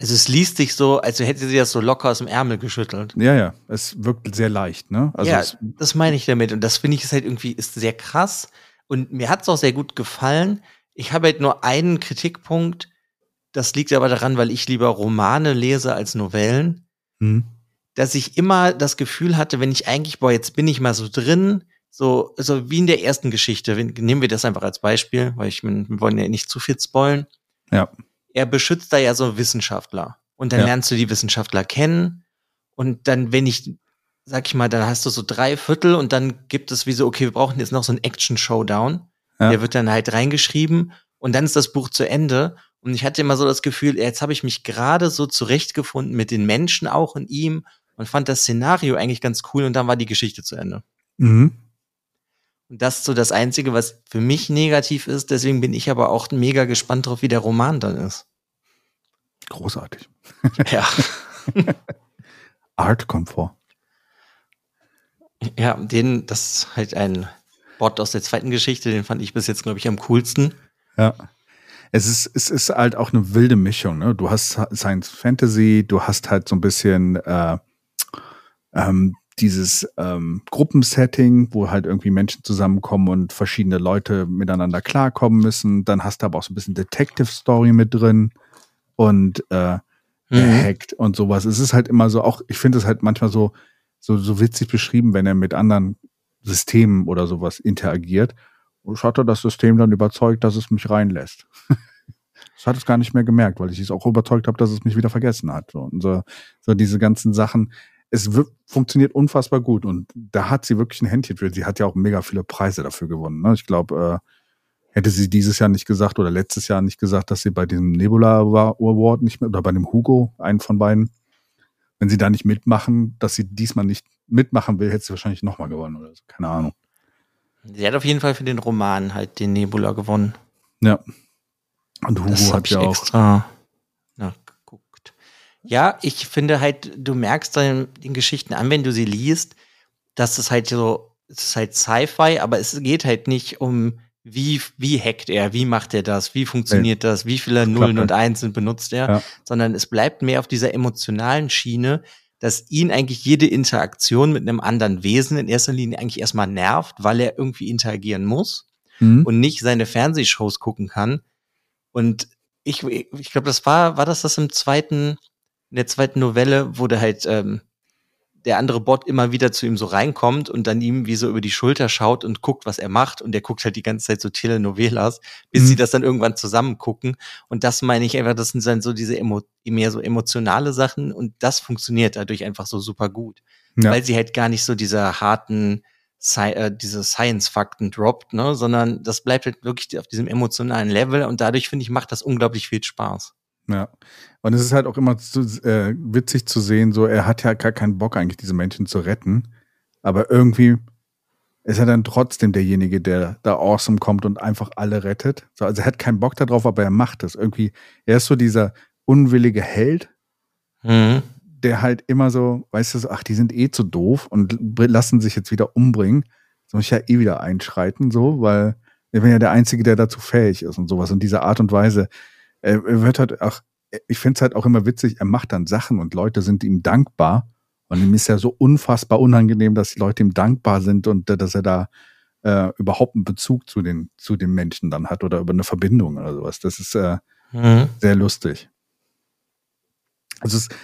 Also es liest sich so, als hätte sie das so locker aus dem Ärmel geschüttelt. Ja, ja, es wirkt sehr leicht, ne? Also ja, das meine ich damit. Und das finde ich ist halt irgendwie ist sehr krass. Und mir hat es auch sehr gut gefallen. Ich habe halt nur einen Kritikpunkt. Das liegt aber daran, weil ich lieber Romane lese als Novellen. hm, dass ich immer das Gefühl hatte, wenn ich eigentlich, boah, jetzt bin ich mal so drin, so, so wie in der ersten Geschichte, nehmen wir das einfach als Beispiel, weil ich, wir wollen ja nicht zu viel spoilen. ja, Er beschützt da ja so Wissenschaftler. Und dann Ja. lernst du die Wissenschaftler kennen. Und dann, wenn ich, sag ich mal, dann hast du so drei Viertel und dann gibt es wie so, okay, wir brauchen jetzt noch so einen Action-Showdown. Ja. Der wird dann halt reingeschrieben und dann ist das Buch zu Ende. Und ich hatte immer so das Gefühl, jetzt habe ich mich gerade so zurechtgefunden mit den Menschen auch in ihm und fand das Szenario eigentlich ganz cool und dann war die Geschichte zu Ende. mhm. Und das ist so das Einzige, was für mich negativ ist. Deswegen bin ich aber auch mega gespannt drauf, wie der Roman dann ist. Großartig. Ja, Art Komfort. ja, den, das ist halt ein Bot aus der zweiten Geschichte, den fand ich bis jetzt, glaube ich, am coolsten. Ja. Es ist, es ist halt auch eine wilde Mischung. Ne? Du hast Science Fantasy, du hast halt so ein bisschen äh, ähm, dieses ähm, Gruppensetting, wo halt irgendwie Menschen zusammenkommen und verschiedene Leute miteinander klarkommen müssen. Dann hast du aber auch so ein bisschen Detective Story mit drin und äh, gehackt und sowas. Es ist halt immer so, auch ich finde es halt manchmal so, so, so witzig beschrieben, wenn er mit anderen Systemen oder sowas interagiert. Und hat er das System dann überzeugt, dass es mich reinlässt. das hat es gar nicht mehr gemerkt, weil ich es auch überzeugt habe, dass es mich wieder vergessen hat. So, und so, so diese ganzen Sachen. Es funktioniert unfassbar gut und da hat sie wirklich ein Händchen für. Sie hat ja auch mega viele Preise dafür gewonnen. Ne? Ich glaube, äh, hätte sie dieses Jahr nicht gesagt oder letztes Jahr nicht gesagt, dass sie bei diesem Nebula Award nicht mehr oder bei dem Hugo, einen von beiden, wenn sie da nicht mitmachen, dass sie diesmal nicht mitmachen will, hätte sie wahrscheinlich nochmal gewonnen oder so. Keine Ahnung. Sie hat auf jeden Fall für den Roman halt den Nebula gewonnen. Ja. Und Hugo Das hat ich ja auch. extra nachgeguckt. Ja, ich finde halt, du merkst dann den Geschichten an, wenn du sie liest, dass es halt so, es ist halt Sci-Fi, aber es geht halt nicht um, wie, wie hackt er, wie macht er das, wie funktioniert das, wie viele Nullen Klappe. und Einsen benutzt er, Ja. sondern es bleibt mehr auf dieser emotionalen Schiene, dass ihn eigentlich jede Interaktion mit einem anderen Wesen in erster Linie eigentlich erstmal nervt, weil er irgendwie interagieren muss Hm? und nicht seine Fernsehshows gucken kann. Und ich, ich glaube, das war, war das das im zweiten, in der zweiten Novelle, wo der halt ähm, der andere Bot immer wieder zu ihm so reinkommt und dann ihm wie so über die Schulter schaut und guckt, was er macht. Und der guckt halt die ganze Zeit so Telenovelas, bis Mhm. sie das dann irgendwann zusammen gucken. Und das meine ich einfach, das sind dann so diese emo mehr so emotionale Sachen und das funktioniert dadurch einfach so super gut Ja. weil sie halt gar nicht so diese harten, Sci äh, diese Science-Fakten droppt, ne, sondern das bleibt halt wirklich auf diesem emotionalen Level und dadurch finde ich macht das unglaublich viel Spaß. Ja. Und es ist halt auch immer zu, äh, witzig zu sehen, so er hat ja gar keinen Bock eigentlich, diese Menschen zu retten. Aber irgendwie ist er dann trotzdem derjenige, der da awesome kommt und einfach alle rettet. So, also er hat keinen Bock darauf, aber er macht es. Irgendwie, er ist so dieser unwillige Held, Mhm. der halt immer so, weißt du, so, ach, die sind eh zu doof und lassen sich jetzt wieder umbringen. Soll ich ja eh wieder einschreiten, so, weil ich bin ja der Einzige, der dazu fähig ist und sowas. Und diese Art und Weise, er, wird halt auch, ich finde es halt auch immer witzig, er macht dann Sachen und Leute sind ihm dankbar. Und ihm ist ja so unfassbar unangenehm, dass die Leute ihm dankbar sind und äh, dass er da äh, überhaupt einen Bezug zu den, zu den Menschen dann hat oder über eine Verbindung oder sowas. Das ist äh, Mhm. sehr lustig. Also es ist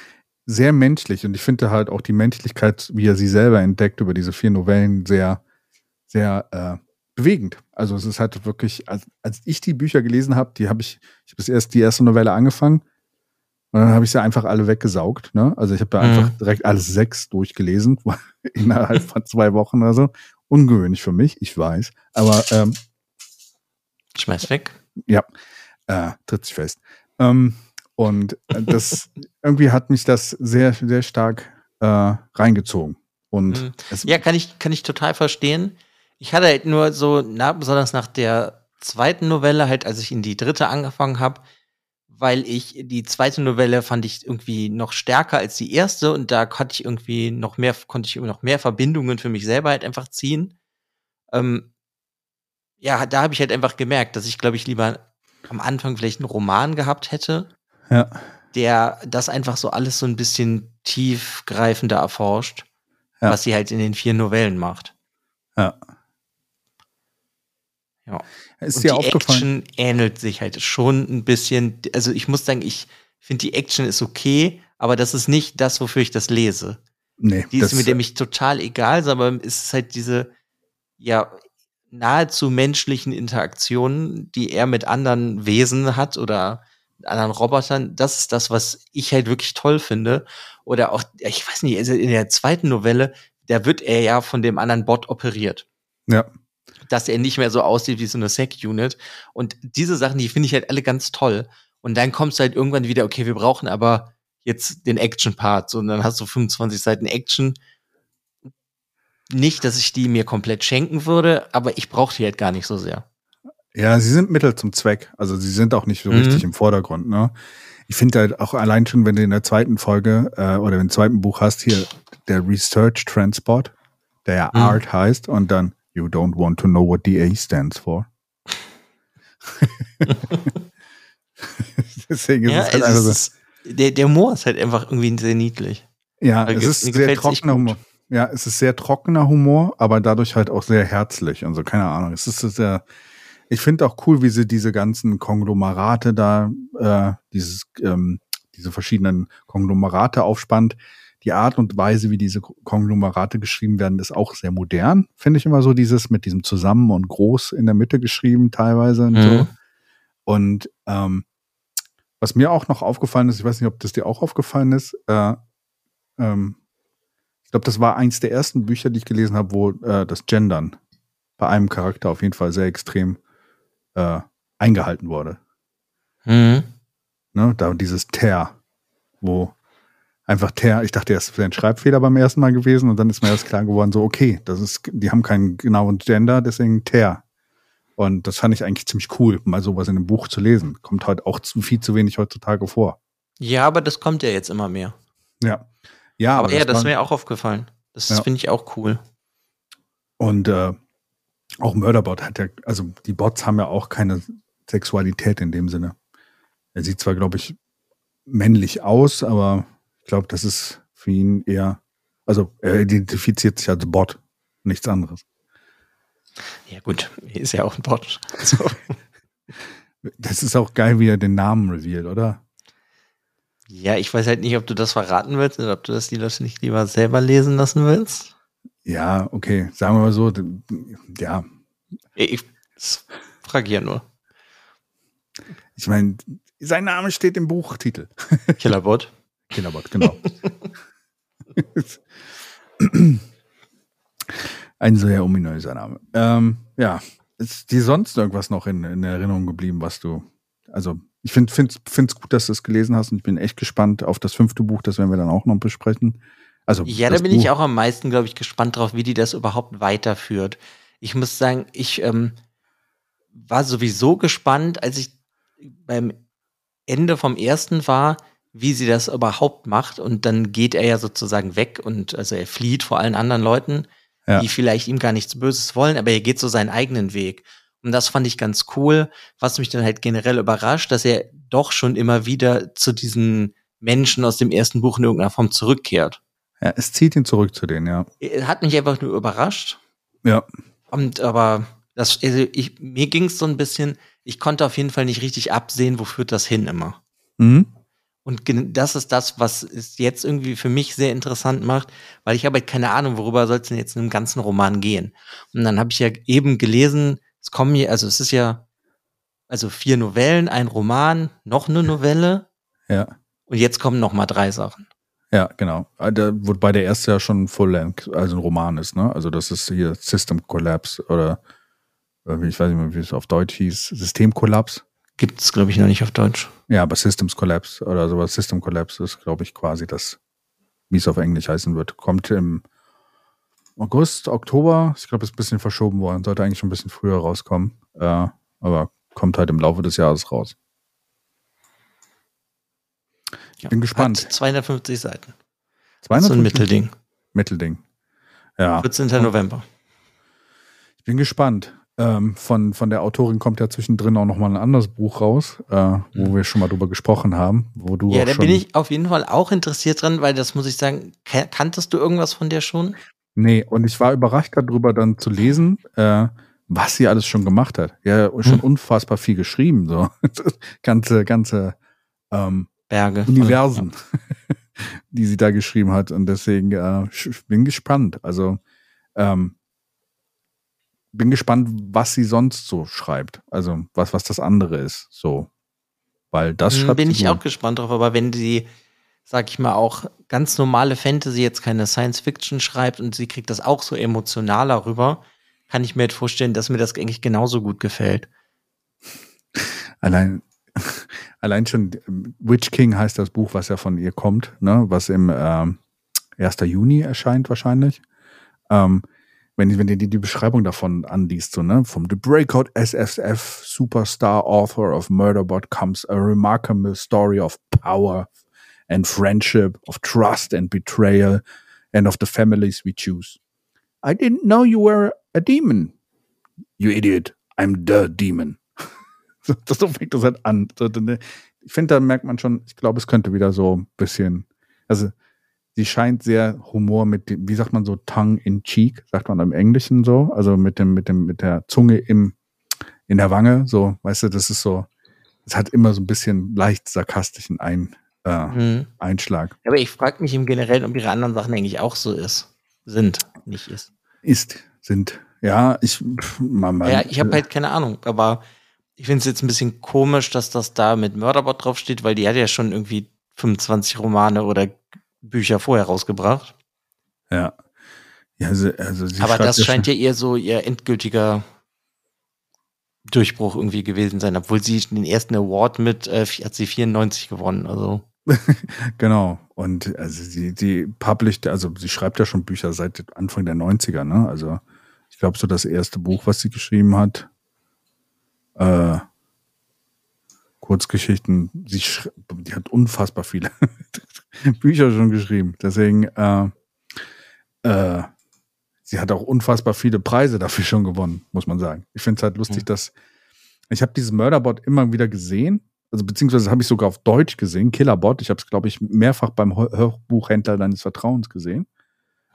sehr menschlich und ich finde halt auch die Menschlichkeit, wie er sie selber entdeckt über diese vier Novellen, sehr, sehr äh, bewegend. Also es ist halt wirklich, als, als ich die Bücher gelesen habe, die habe ich, ich habe erst die erste Novelle angefangen und dann habe ich sie einfach alle weggesaugt. Ne? Also ich habe da Mhm. einfach direkt alles sechs durchgelesen, innerhalb von zwei Wochen oder so. Ungewöhnlich für mich, ich weiß. Aber ähm, Schmeiß weg. ja, äh, tritt sich fest. Ähm, und äh, das irgendwie hat mich das sehr, sehr stark äh, reingezogen. Und Mhm. Ja, kann ich, kann ich total verstehen. Ich hatte halt nur so, na, besonders nach der zweiten Novelle, halt, als ich in die dritte angefangen habe, weil ich die zweite Novelle fand ich irgendwie noch stärker als die erste und da konnte ich irgendwie noch mehr, konnte ich noch mehr Verbindungen für mich selber halt einfach ziehen. Ähm, ja, da habe ich halt einfach gemerkt, dass ich, glaube ich, lieber am Anfang vielleicht einen Roman gehabt hätte, ja, der das einfach so alles so ein bisschen tiefgreifender erforscht, Ja. was sie halt in den vier Novellen macht. ja. Ja. Ist Und dir die aufgefallen? Action ähnelt sich halt schon ein bisschen. Also ich muss sagen, ich finde die Action ist okay, aber das ist nicht das, wofür ich das lese. Nee, Die das, ist mir nämlich total egal, aber es ist halt diese, ja, nahezu menschlichen Interaktionen, die er mit anderen Wesen hat oder anderen Robotern. Das ist das, was ich halt wirklich toll finde. Oder auch, ich weiß nicht, also in der zweiten Novelle, da wird er ja von dem anderen Bot operiert ja, dass er nicht mehr so aussieht wie so eine Sec-Unit. Und diese Sachen, die finde ich halt alle ganz toll. Und dann kommst du halt irgendwann wieder, okay, wir brauchen aber jetzt den Action-Part. Und dann hast du 25 Seiten Action. Nicht, dass ich die mir komplett schenken würde, aber ich brauche die halt gar nicht so sehr. ja, sie sind Mittel zum Zweck. Also sie sind auch nicht so Mhm. richtig im Vordergrund. Ne? Ich finde halt auch allein schon, wenn du in der zweiten Folge äh, oder im zweiten Buch hast, hier der Research Transport, der ja Mhm. Art heißt und dann You don't want to know what DA stands for. Deswegen ist Ja, es halt es einfach so. ist, der, der Humor ist halt einfach irgendwie sehr niedlich. Ja, es ist sehr trockener. Humor. Ja, es ist sehr trockener Humor, aber dadurch halt auch sehr herzlich und so, keine Ahnung. Es ist sehr, ich finde auch cool, wie sie diese ganzen Konglomerate da, äh, dieses, ähm, diese verschiedenen Konglomerate aufspannt. Die Art und Weise, wie diese Konglomerate geschrieben werden, ist auch sehr modern, finde ich immer so, dieses mit diesem Zusammen und Groß in der Mitte geschrieben teilweise und so. Mhm. Und ähm, was mir auch noch aufgefallen ist, ich weiß nicht, ob das dir auch aufgefallen ist, äh, ähm, ich glaube, das war eins der ersten Bücher, die ich gelesen habe, wo äh, das Gendern bei einem Charakter auf jeden Fall sehr extrem äh, eingehalten wurde. Mhm. Ne? Da dieses Ter, wo einfach Ter, ich dachte erst, es wäre ein Schreibfehler beim ersten Mal gewesen und dann ist mir erst klar geworden, so, okay, das ist, die haben keinen genauen Gender, deswegen Ter. Und das fand ich eigentlich ziemlich cool, mal sowas in einem Buch zu lesen. Kommt halt auch zu, viel zu wenig heutzutage vor. Ja, aber das kommt ja jetzt immer mehr. Ja. Ja, aber, aber ja, das ist mir auch aufgefallen. Das Ja. finde ich auch cool. Und äh, auch Murderbot hat ja, also die Bots haben ja auch keine Sexualität in dem Sinne. Er sieht zwar, glaube ich, männlich aus, aber ich glaube, das ist für ihn eher, also er identifiziert sich als Bot, nichts anderes. Ja, gut, ist ja auch ein Bot. So. Das ist auch geil, wie er den Namen revealed, oder? ja, ich weiß halt nicht, ob du das verraten willst oder ob du das die Leute nicht lieber selber lesen lassen willst. Ja, okay, sagen wir mal so, ja, Ich frage ja nur. ich meine, sein Name steht im Buchtitel. Killerbot. Kinderbot, genau. Ein sehr ominöser Name. Ähm, ja, ist dir sonst irgendwas noch in, in Erinnerung geblieben, was du, also ich finde es find's gut, dass du es gelesen hast und ich bin echt gespannt auf das fünfte Buch, das werden wir dann auch noch besprechen. Also Ja, da bin ich Buch- auch am meisten, glaube ich, gespannt drauf, wie die das überhaupt weiterführt. Ich muss sagen, ich ähm, war sowieso gespannt, als ich beim Ende vom ersten war, wie sie das überhaupt macht. Und dann geht er ja sozusagen weg und also er flieht vor allen anderen Leuten, Ja. die vielleicht ihm gar nichts Böses wollen, aber er geht so seinen eigenen Weg. Und das fand ich ganz cool, was mich dann halt generell überrascht, dass er doch schon immer wieder zu diesen Menschen aus dem ersten Buch in irgendeiner Form zurückkehrt. Ja, es zieht ihn zurück zu denen, ja. Er hat mich einfach nur überrascht. Ja, Und aber das, also ich, mir ging es so ein bisschen, ich konnte auf jeden Fall nicht richtig absehen, wo führt das hin immer. mhm. Und das ist das, was es jetzt irgendwie für mich sehr interessant macht, weil ich habe halt keine Ahnung, worüber soll es denn jetzt in einem ganzen Roman gehen. Und dann habe ich ja eben gelesen, es kommen hier, also es ist ja, also vier Novellen, ein Roman, noch eine Novelle ja. und jetzt kommen noch mal drei Sachen. Ja, genau. Ah, wobei der erste ja schon Full Length, also ein Roman ist, ne? Also das ist hier System Collapse oder ich weiß nicht mehr, wie es auf Deutsch hieß, Systemkollaps. Gibt es, glaube ich, noch nicht auf Deutsch. Ja, aber Systems Collapse oder sowas. System Collapse ist, glaube ich, quasi das, wie es auf Englisch heißen wird. Kommt im August, Oktober. Ich glaube, ist ein bisschen verschoben worden. Sollte eigentlich schon ein bisschen früher rauskommen. Äh, aber kommt halt im Laufe des Jahres raus. Ja, bin gespannt. Hat 250 Seiten. So 250 ein Mittelding. Mittelding. Ja, 14. November. ich bin gespannt. Ähm, von, von der Autorin kommt ja zwischendrin auch noch mal ein anderes Buch raus, äh, wo wir schon mal drüber gesprochen haben, wo du Ja, da bin ich auf jeden Fall auch interessiert dran, weil das muss ich sagen, ka- kanntest du irgendwas von der schon? Nee, und ich war überrascht darüber dann zu lesen, äh, was sie alles schon gemacht hat. Ja, schon Hm. unfassbar viel geschrieben, so. ganze, ganze ähm, Berge. Universen, die sie da geschrieben hat. Und deswegen äh, bin gespannt. Also ähm, bin gespannt, was sie sonst so schreibt. Also was, was das andere ist. So. Weil das Hm, schreibt Bin ich gut. auch gespannt drauf, aber wenn sie, sag ich mal, auch ganz normale Fantasy, jetzt keine Science Fiction schreibt und sie kriegt das auch so emotionaler rüber, kann ich mir jetzt vorstellen, dass mir das eigentlich genauso gut gefällt. Allein, allein schon ähm, Witch King heißt das Buch, was ja von ihr kommt, ne? was im ähm, 1. Juni erscheint wahrscheinlich. Ähm, wenn, wenn du dir die Beschreibung davon anliest, so, ne? Vom The Breakout SFF Superstar Author of Murderbot comes a remarkable story of power and friendship, of trust and betrayal, and of the families we choose. I didn't know you were a demon. You idiot. I'm the demon. Das so fängt das halt an. Ne, Ich finde, da merkt man schon, ich glaube, es könnte wieder so ein bisschen, also sie scheint sehr Humor mit dem, wie sagt man so, tongue in cheek, sagt man im Englischen so, also mit dem, mit dem, mit der Zunge im, in der Wange, so, weißt du, das ist so, es hat immer so ein bisschen leicht sarkastischen ein, äh, Hm. Einschlag. Aber ich frage mich im Generellen, ob ihre anderen Sachen eigentlich auch so ist. Sind, nicht ist. Ist, sind, ja, ich, man, man, Ja, ich habe halt keine Ahnung, aber ich finde es jetzt ein bisschen komisch, dass das da mit Murderbot draufsteht, weil die hat ja schon irgendwie 25 Romane oder Bücher vorher rausgebracht. ja. Ja, also, also aber das scheint schon- ja eher so ihr endgültiger Durchbruch irgendwie gewesen sein, obwohl sie den ersten Award mit, äh, hat sie 94 gewonnen, also genau. Und also sie, sie published, also sie schreibt ja schon Bücher seit Anfang der 90er, ne? Also ich glaube, so das erste Buch, was sie geschrieben hat, äh, Kurzgeschichten, sie die hat unfassbar viele Bücher schon geschrieben. Deswegen, äh, äh, sie hat auch unfassbar viele Preise dafür schon gewonnen, muss man sagen. Ich finde es halt lustig, Mhm. dass ich habe dieses Murderbot immer wieder gesehen, also beziehungsweise habe ich sogar auf Deutsch gesehen, Killerbot. Ich habe es, glaube ich, mehrfach beim Hör- Hörbuchhändler deines Vertrauens gesehen.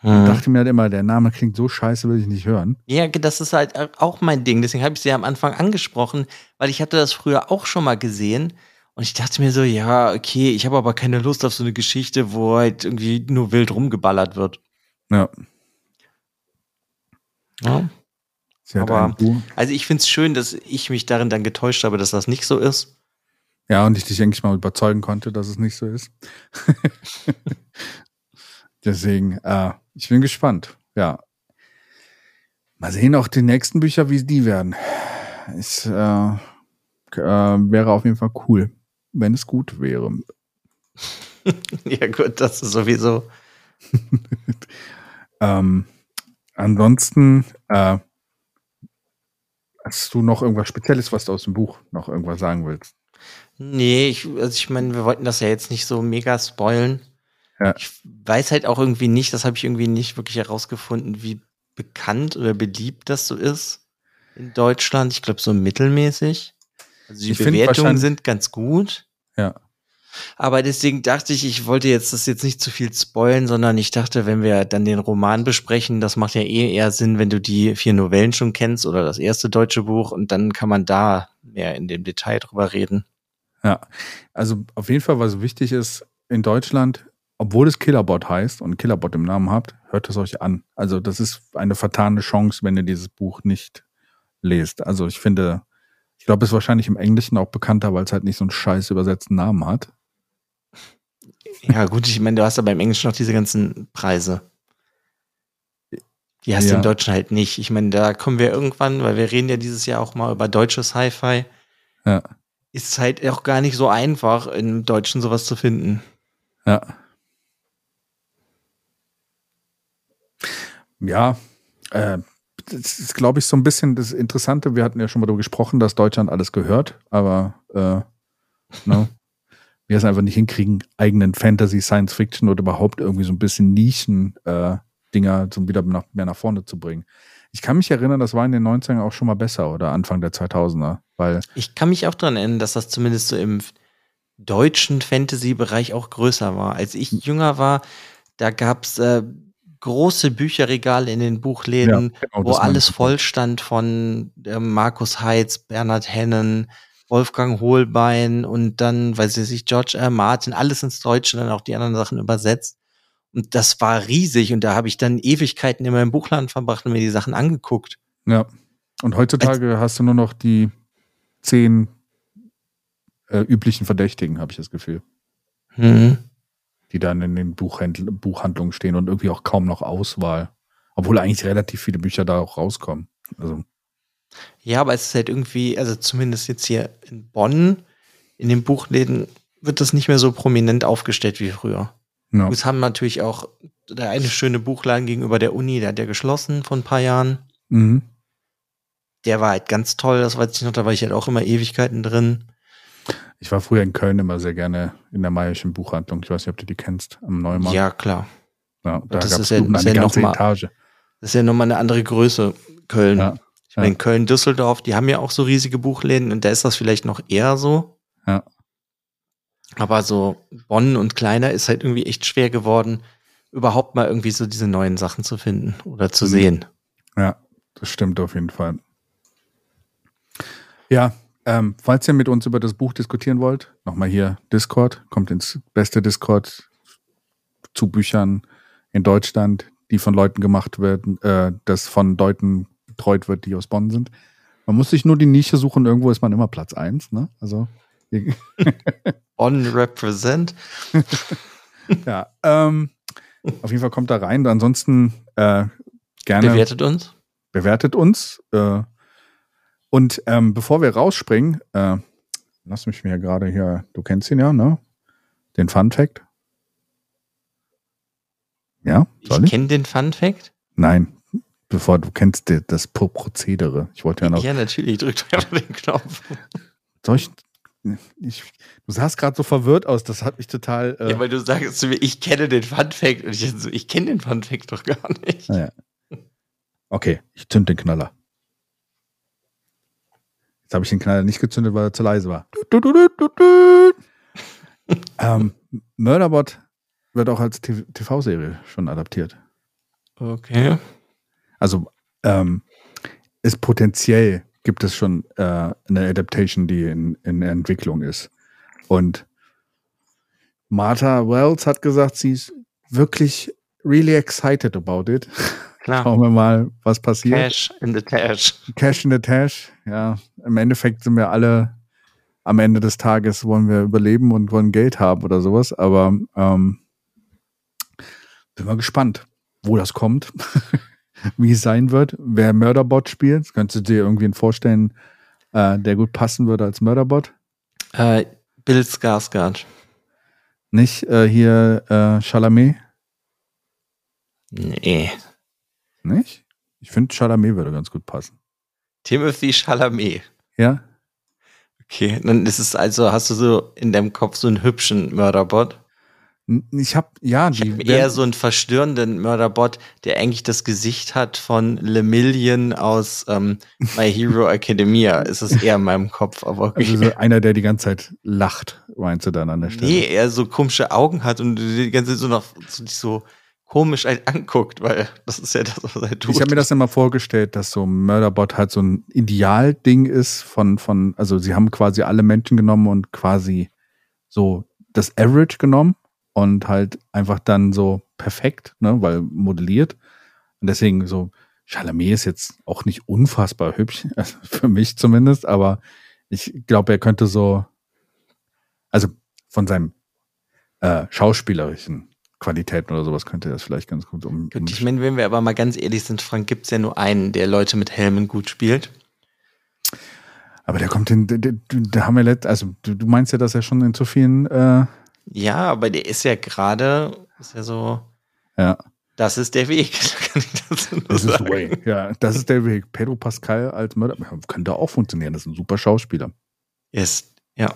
Und Hm. dachte mir halt immer, der Name klingt so scheiße, will ich nicht hören. Ja, das ist halt auch mein Ding. Deswegen habe ich sie am Anfang angesprochen, weil ich hatte das früher auch schon mal gesehen. Und ich dachte mir so, ja, okay, ich habe aber keine Lust auf so eine Geschichte, wo halt irgendwie nur wild rumgeballert wird. Ja, Ja. Aber-. Also ich finde es schön, dass ich mich darin dann getäuscht habe, dass das nicht so ist. Ja, und ich dich eigentlich mal überzeugen konnte, dass es nicht so ist. Deswegen, äh, ich bin gespannt. Ja. Mal sehen auch die nächsten Bücher, wie die werden. Es äh, äh, wäre auf jeden Fall cool, wenn es gut wäre. ja gut, das ist sowieso. Ähm, ansonsten, äh, hast du noch irgendwas Spezielles, was du aus dem Buch noch irgendwas sagen willst? Nee, ich, also ich meine, wir wollten das ja jetzt nicht so mega spoilen. Ja. Ich weiß halt auch irgendwie nicht, das habe ich irgendwie nicht wirklich herausgefunden, wie bekannt oder beliebt das so ist in Deutschland. Ich glaube, so mittelmäßig. Also die Ich Bewertungen sind ganz gut. Ja. Aber deswegen dachte ich, ich wollte jetzt das jetzt nicht zu viel spoilen, sondern ich dachte, wenn wir dann den Roman besprechen, das macht ja eh eher Sinn, wenn du die vier Novellen schon kennst oder das erste deutsche Buch und dann kann man da mehr in dem Detail drüber reden. Ja, also auf jeden Fall, was wichtig ist, in Deutschland, obwohl es Killerbot heißt und Killerbot im Namen habt, hört es euch an. Also das ist eine vertane Chance, wenn ihr dieses Buch nicht lest. Also ich finde, ich glaube, es ist wahrscheinlich im Englischen auch bekannter, weil es halt nicht so einen scheiß übersetzten Namen hat. Ja, gut, ich meine, du hast ja beim Englischen noch diese ganzen Preise. Die hast du Ja. im Deutschen halt nicht. Ich meine, da kommen wir irgendwann, weil wir reden ja dieses Jahr auch mal über deutsches Hi-Fi. Ja. Ist halt auch gar nicht so einfach, im Deutschen sowas zu finden. Ja. Ja, äh, das ist, glaube ich, so ein bisschen das Interessante. Wir hatten ja schon mal darüber gesprochen, dass Deutschland alles gehört, aber äh, ne, wir es einfach nicht hinkriegen, eigenen Fantasy, Science Fiction oder überhaupt irgendwie so ein bisschen Nischen-Dinger so wieder nach, mehr nach vorne zu bringen. Ich kann mich erinnern, das war in den 90ern auch schon mal besser oder Anfang der 2000er, weil Ich kann mich auch daran erinnern, dass das zumindest so im deutschen Fantasy-Bereich auch größer war. Als ich jünger war, da gab's äh, große Bücherregale in den Buchläden, genau, wo alles voll stand von äh, Markus Heitz, Bernhard Hennen, Wolfgang Hohlbein und dann, weiß ich nicht, George R. Martin, alles ins Deutsche, dann auch die anderen Sachen übersetzt. Und das war riesig und da habe ich dann Ewigkeiten in meinem Buchladen verbracht und mir die Sachen angeguckt. Ja. Und heutzutage hast du nur noch die zehn äh, üblichen Verdächtigen, habe ich das Gefühl, Mhm. Die dann in den Buchhändl Buchhandlungen stehen und irgendwie auch kaum noch Auswahl. Obwohl eigentlich relativ viele Bücher da auch rauskommen. Also, Ja, aber es ist halt irgendwie, also zumindest jetzt hier in Bonn, in den Buchläden wird das nicht mehr so prominent aufgestellt wie früher. ja. Es haben natürlich auch der eine schöne Buchladen gegenüber der Uni, der hat ja geschlossen vor ein paar Jahren. Mhm. Der war halt ganz toll, das weiß ich noch, da war ich halt auch immer Ewigkeiten drin. Ich war früher in Köln immer sehr gerne in der Mayischen Buchhandlung. Ich weiß nicht, ob du die kennst, am Neumarkt. Ja, klar. ja da das ist ja- eine ist ja ganze mal- Etage. Das ist ja nochmal eine andere Größe, Köln. Ja, Ich meine, ja. Köln, Düsseldorf, die haben ja auch so riesige Buchläden und da ist das vielleicht noch eher so. Ja. Aber so Bonn und kleiner ist halt irgendwie echt schwer geworden, überhaupt mal irgendwie so diese neuen Sachen zu finden oder zu Mhm. sehen. Ja, das stimmt auf jeden Fall. Ja, ähm, falls ihr mit uns über das Buch diskutieren wollt, nochmal hier Discord, kommt ins beste Discord zu Büchern in Deutschland, die von Leuten gemacht werden, äh, das von Leuten betreut wird, die aus Bonn sind. Man muss sich nur die Nische suchen, irgendwo ist man immer Platz eins, ne? Also, Bonn represent. ja, ähm, auf jeden Fall kommt da rein. Ansonsten äh, gerne Bewertet uns. bewertet uns. Äh, und ähm, bevor wir rausspringen, äh, lass mich mir gerade hier, du kennst ihn ja, ne? Den Fun Fact? Ja, soll Ich ich? kenne den Fun Fact. Nein, bevor du kennst das Pro- Prozedere. Ich wollte ja noch. Ja, natürlich. Drück doch einfach den Knopf. Soll ich, ich, du sahst gerade so verwirrt aus, das hat mich total. Äh, Ja, weil du sagst zu mir, ich kenne den Fun Fact. Und ich so, ich kenne den Fun Fact doch gar nicht. naja. Okay, ich zünd den Knaller. Jetzt habe ich den Knaller nicht gezündet, weil er zu leise war. Du, du, du, du, du. ähm, Murderbot wird auch als TV TV-Serie schon adaptiert. Okay. Also ähm, ist potenziell gibt es schon äh, eine Adaptation, die in, in Entwicklung ist. Und Martha Wells hat gesagt, sie ist wirklich really excited about it. Klar. Schauen wir mal, was passiert. Cash in the Tash. Cash in the Tash. Ja, im Endeffekt sind wir alle am Ende des Tages wollen wir überleben und wollen Geld haben oder sowas. Aber ähm, bin mal gespannt, wo das kommt, wie es sein wird, wer Murderbot spielt. Das könntest du dir irgendwen vorstellen, äh, der gut passen würde als Murderbot. Äh, Bill Skarsgård. Nicht äh, hier äh, Chalamet? Nee. Nicht? Ich finde, Chalamet würde ganz gut passen. Timothy Chalamet. Ja? Okay, dann ist es also, hast du so in deinem Kopf so einen hübschen Mörderbot? Ich habe ja, Ich die habe werden- eher so einen verstörenden Mörderbot, der eigentlich das Gesicht hat von Lemillion aus ähm, My Hero Academia. Ist es eher in meinem Kopf, aber okay. also so einer, der die ganze Zeit lacht, meinst du dann an der Stelle? nee, er so komische Augen hat und die ganze Zeit so noch so, so komisch halt anguckt, weil das ist ja das, was er tut. Ich habe mir das immer vorgestellt, dass so Murderbot halt so ein Idealding ist von, von, also sie haben quasi alle Menschen genommen und quasi so das Average genommen und halt einfach dann so perfekt, ne, weil modelliert. Und deswegen so, Chalamet ist jetzt auch nicht unfassbar hübsch, also für mich zumindest, aber ich glaube, er könnte so, also von seinem äh, schauspielerischen Qualitäten oder sowas könnte das vielleicht ganz gut um. Gut, ich meine, wenn wir aber mal ganz ehrlich sind, Frank, gibt es ja nur einen, der Leute mit Helmen gut spielt. Aber der kommt in, der, der, da haben wir let, also du, du meinst ja, dass er schon in so vielen, äh, Ja, aber der ist ja gerade, ist ja so, ja, das ist der Weg. Da kann ich dazu nur das ist way. Ja, das ist der Weg. Pedro Pascal als Mörder könnte auch funktionieren. Das ist ein super Schauspieler. Er ist, ja,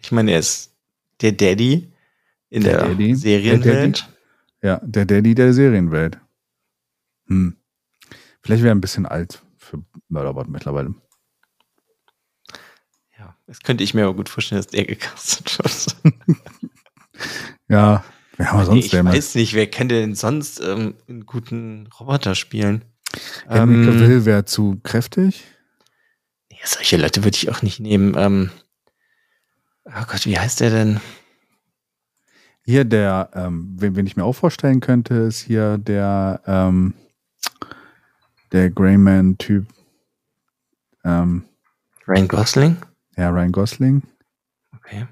ich meine, er ist der Daddy in Der der, Daddy, Serienwelt. Ja, der Daddy der Serienwelt. Hm. Vielleicht wäre er ein bisschen alt für Mörderbot mittlerweile. Ja, das könnte ich mir aber gut vorstellen, dass der gecastet wird. Ja, wer haben wir Nee, sonst ich denn? weiß nicht, wer könnte denn sonst ähm, einen guten Roboter spielen? Henry Ähm, Cavill wäre zu kräftig. nee, solche Leute würde ich auch nicht nehmen. Ähm, oh Gott, wie heißt der denn? Hier der, ähm, wen, wen ich mir auch vorstellen könnte, ist hier der, ähm, der Greyman-Typ. Ähm, Ryan Gosling? ja, Ryan Gosling. Okay.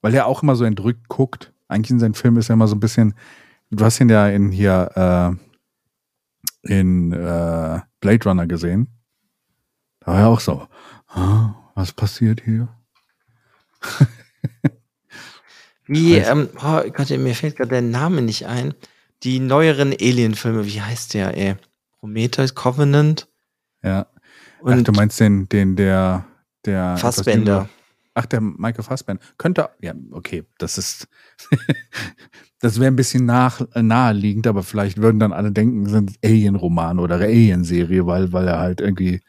Weil er auch immer so entrückt guckt. Eigentlich in seinen Filmen ist er immer so ein bisschen, du hast ihn ja in hier, äh, in äh, Blade Runner gesehen. Da war er auch so, "Ah, was passiert hier? Wie, ähm, oh Gott, mir fällt gerade der Name nicht ein. Die neueren Alien-Filme, wie heißt der, ey? Prometheus, Covenant Ja. Ach, und du meinst den, den, der, der. Fassbender. Ach, der Michael Fassbender. Könnte, ja, okay, das ist, das wäre ein bisschen nach, naheliegend, aber vielleicht würden dann alle denken, es sind Alien-Roman oder Alien-Serie, weil, weil er halt irgendwie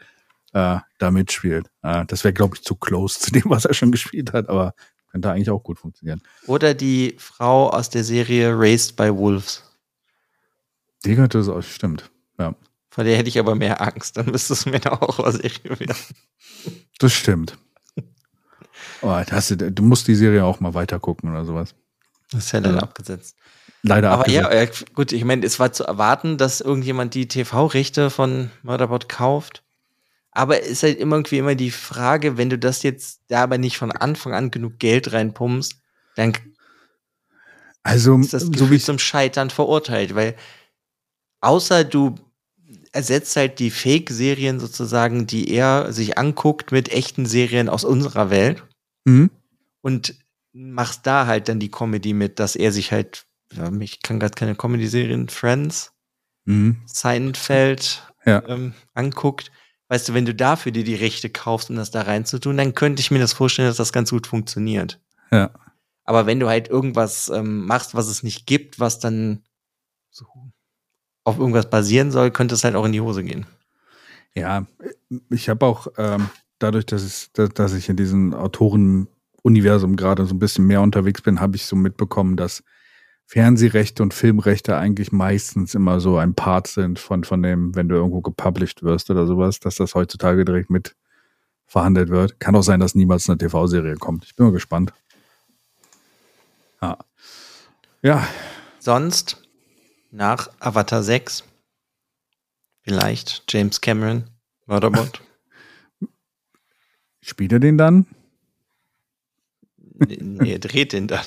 äh, da mitspielt. Äh, das wäre, glaube ich, zu close zu dem, was er schon gespielt hat, aber könnte eigentlich auch gut funktionieren. Oder die Frau aus der Serie Raised by Wolves. Die könnte es auch, stimmt. Ja, Vor der hätte ich aber mehr Angst. Dann müsste es mir eine Horrorserie werden. das stimmt. Oh, das, du musst die Serie auch mal weiter gucken oder sowas. Das ist ja dann Ja. abgesetzt. Leider Aber ja, abgesetzt. äh, gut, ich meine, es war zu erwarten, dass irgendjemand die TV-Rechte von Murderbot kauft. Aber es ist halt immer irgendwie immer die Frage, wenn du das jetzt da aber nicht von Anfang an genug Geld reinpumpst, dann Also, ist das so wie Gefühl zum Scheitern verurteilt, weil außer du ersetzt halt die Fake-Serien sozusagen, die er sich anguckt mit echten Serien aus unserer Welt Mhm. und machst da halt dann die Comedy mit, dass er sich halt, ja, ich kann gerade keine Comedy-Serien, Friends, Mhm. Seinfeld Ja. ähm, anguckt. Weißt du, wenn du dafür dir die Rechte kaufst, um das da reinzutun, dann könnte ich mir das vorstellen, dass das ganz gut funktioniert. Ja. Aber wenn du halt irgendwas ähm, machst, was es nicht gibt, was dann so auf irgendwas basieren soll, könnte es halt auch in die Hose gehen. Ja, ich habe auch ähm, dadurch, dass, dass, dass ich in diesem Autorenuniversum gerade so ein bisschen mehr unterwegs bin, habe ich so mitbekommen, dass Fernsehrechte und Filmrechte eigentlich meistens immer so ein Part sind von, von dem, wenn du irgendwo gepublished wirst oder sowas, dass das heutzutage direkt mit verhandelt wird. Kann auch sein, dass niemals eine TV-Serie kommt. Ich bin mal gespannt. Ja. Ja, Sonst nach Avatar 6 vielleicht James Cameron, Murderbot. spielt er den dann? nee, er dreht den dann.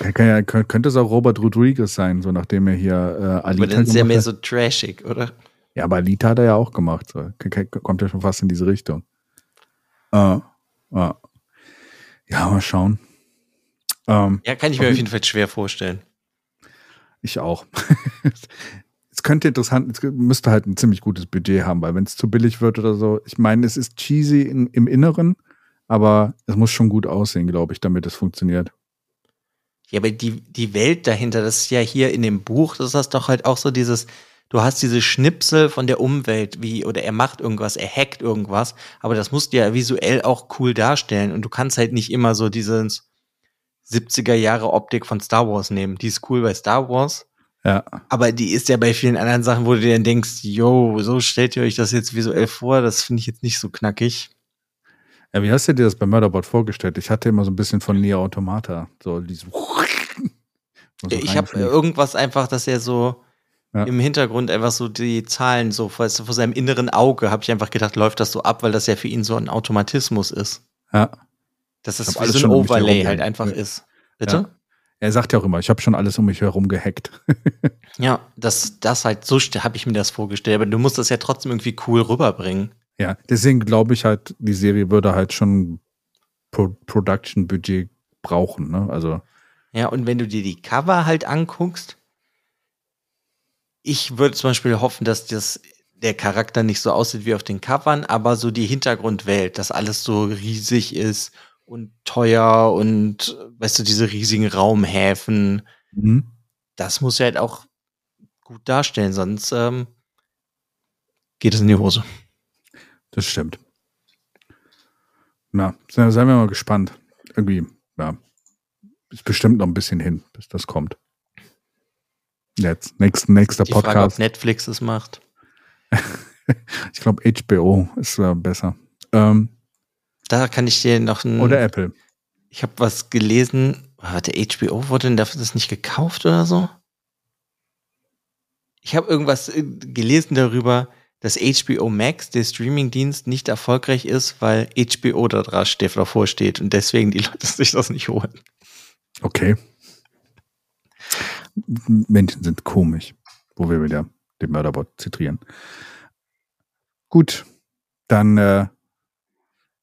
Ja, kö- könnte es auch Robert Rodriguez sein, so nachdem er hier äh, Aber Alita dann ist er mehr so trashig, oder? Ja, aber Alita hat er ja auch gemacht. So. Kommt ja schon fast in diese Richtung. Äh, äh. Ja, mal schauen. Ähm, Ja, kann ich mir Auf auf jeden Fall schwer vorstellen. ich auch. es könnte interessant, es müsste halt ein ziemlich gutes Budget haben, weil wenn es zu billig wird oder so, ich meine, es ist cheesy in, im Inneren, aber es muss schon gut aussehen, glaube ich, damit es funktioniert. Ja, aber die, die Welt dahinter, das ist ja hier in dem Buch, das ist doch halt auch so dieses, du hast diese Schnipsel von der Umwelt, wie, oder er macht irgendwas, er hackt irgendwas, aber das musst du ja visuell auch cool darstellen und du kannst halt nicht immer so dieses 70er Jahre Optik von Star Wars nehmen. Die ist cool bei Star Wars, Ja, aber die ist ja bei vielen anderen Sachen, wo du dir dann denkst, yo, so stellt ihr euch das jetzt visuell vor, das finde ich jetzt nicht so knackig. Ja, wie hast du dir das bei Murderbot vorgestellt? Ich hatte immer so ein bisschen von Nier Automata. So dieses. So ich habe reinfliegt. irgendwas einfach, dass er so Ja. im Hintergrund einfach so die Zahlen so weißt du, vor seinem inneren Auge habe ich einfach gedacht, läuft das so ab, weil das ja für ihn so ein Automatismus ist. ja. Dass das wie so ein Overlay halt einfach Ja. ist. Bitte? Ja. Er sagt ja auch immer, ich habe schon alles um mich herum gehackt. Ja, das, das halt, so habe ich mir das vorgestellt, aber du musst das ja trotzdem irgendwie cool rüberbringen. Ja, deswegen glaube ich halt, die Serie würde halt schon Pro Production-Budget brauchen. Ne? Also, Ja, und wenn du dir die Cover halt anguckst, ich würde zum Beispiel hoffen, dass das, der Charakter nicht so aussieht wie auf den Covern, aber so die Hintergrundwelt, dass alles so riesig ist und teuer und, weißt du, diese riesigen Raumhäfen, mhm. das muss ja halt auch gut darstellen, sonst ähm, geht es in die Hose. Das stimmt. Na, se- seien wir mal gespannt. Irgendwie, ja, ist bestimmt noch ein bisschen hin, bis das kommt. Jetzt, nächst, nächster Die Frage, ob Podcast. Netflix es macht. ich glaube, HBO ist äh, besser. Ähm, Da kann ich dir noch ein. oder Apple. Ich habe was gelesen. Warte, HBO wurde denn dafür das nicht gekauft oder so? Ich habe irgendwas äh, gelesen darüber, dass HBO Max, der Streamingdienst, nicht erfolgreich ist, weil HBO da dran steht, davor steht und deswegen die Leute sich das nicht holen. Okay. Menschen sind komisch, wo wir wieder den Mörderbot zitieren. Gut, dann äh,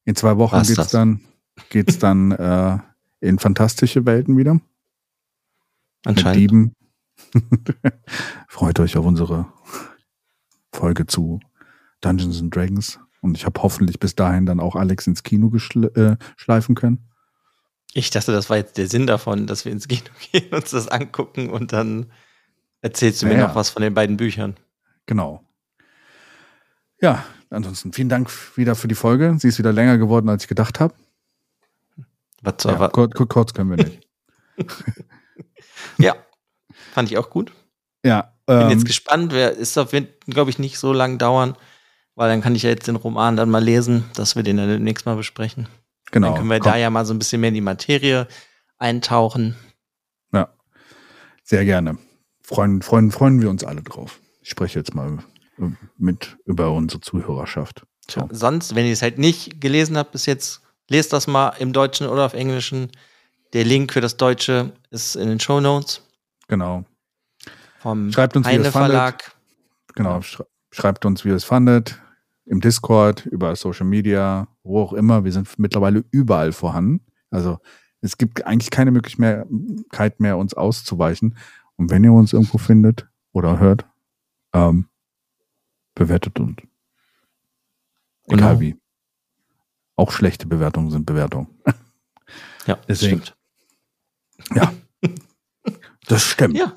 in zwei Wochen War's geht's das? dann geht's dann äh, in fantastische Welten wieder Anscheinend. Dieben. Freut euch auf unsere Folge zu Dungeons and Dragons und ich habe hoffentlich bis dahin dann auch Alex ins Kino äh, schleifen können. Ich dachte, das war jetzt der Sinn davon, dass wir ins Kino gehen, uns das angucken und dann erzählst du mir noch was von den beiden Büchern. Genau. Ja, ansonsten vielen Dank wieder für die Folge. Sie ist wieder länger geworden, als ich gedacht habe. Was Ja, kurz, kurz können wir nicht. ja, fand ich auch gut. Ja, Bin ähm, jetzt gespannt. Wer ist auf glaube ich, nicht so lang dauern, weil dann kann ich ja jetzt den Roman dann mal lesen, dass wir den dann demnächst mal besprechen. genau. Dann können wir komm, da ja mal so ein bisschen mehr in die Materie eintauchen. Sehr gerne. Freuen, freuen, freuen wir uns alle drauf. Ich spreche jetzt mal äh, mit über unsere Zuhörerschaft. So. Sonst, wenn ihr es halt nicht gelesen habt bis jetzt, lest das mal im Deutschen oder auf Englischen. Der Link für das Deutsche ist in den Show Notes Genau. Vom Schreibt uns, wie ihr Heine es fandet. Verlag. Genau. Schrei- Schreibt uns, wie ihr es fandet. Im Discord, über Social Media, wo auch immer. Wir sind mittlerweile überall vorhanden. Also Es gibt eigentlich keine Möglichkeit mehr, uns auszuweichen. Und wenn ihr uns irgendwo findet oder hört, ähm, bewertet uns. Egal Genau. wie. Auch schlechte Bewertungen sind Bewertungen. Ja, das Deswegen. stimmt. Das stimmt. Ja.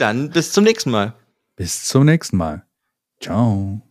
Dann bis zum nächsten Mal. Bis zum nächsten Mal. Ciao.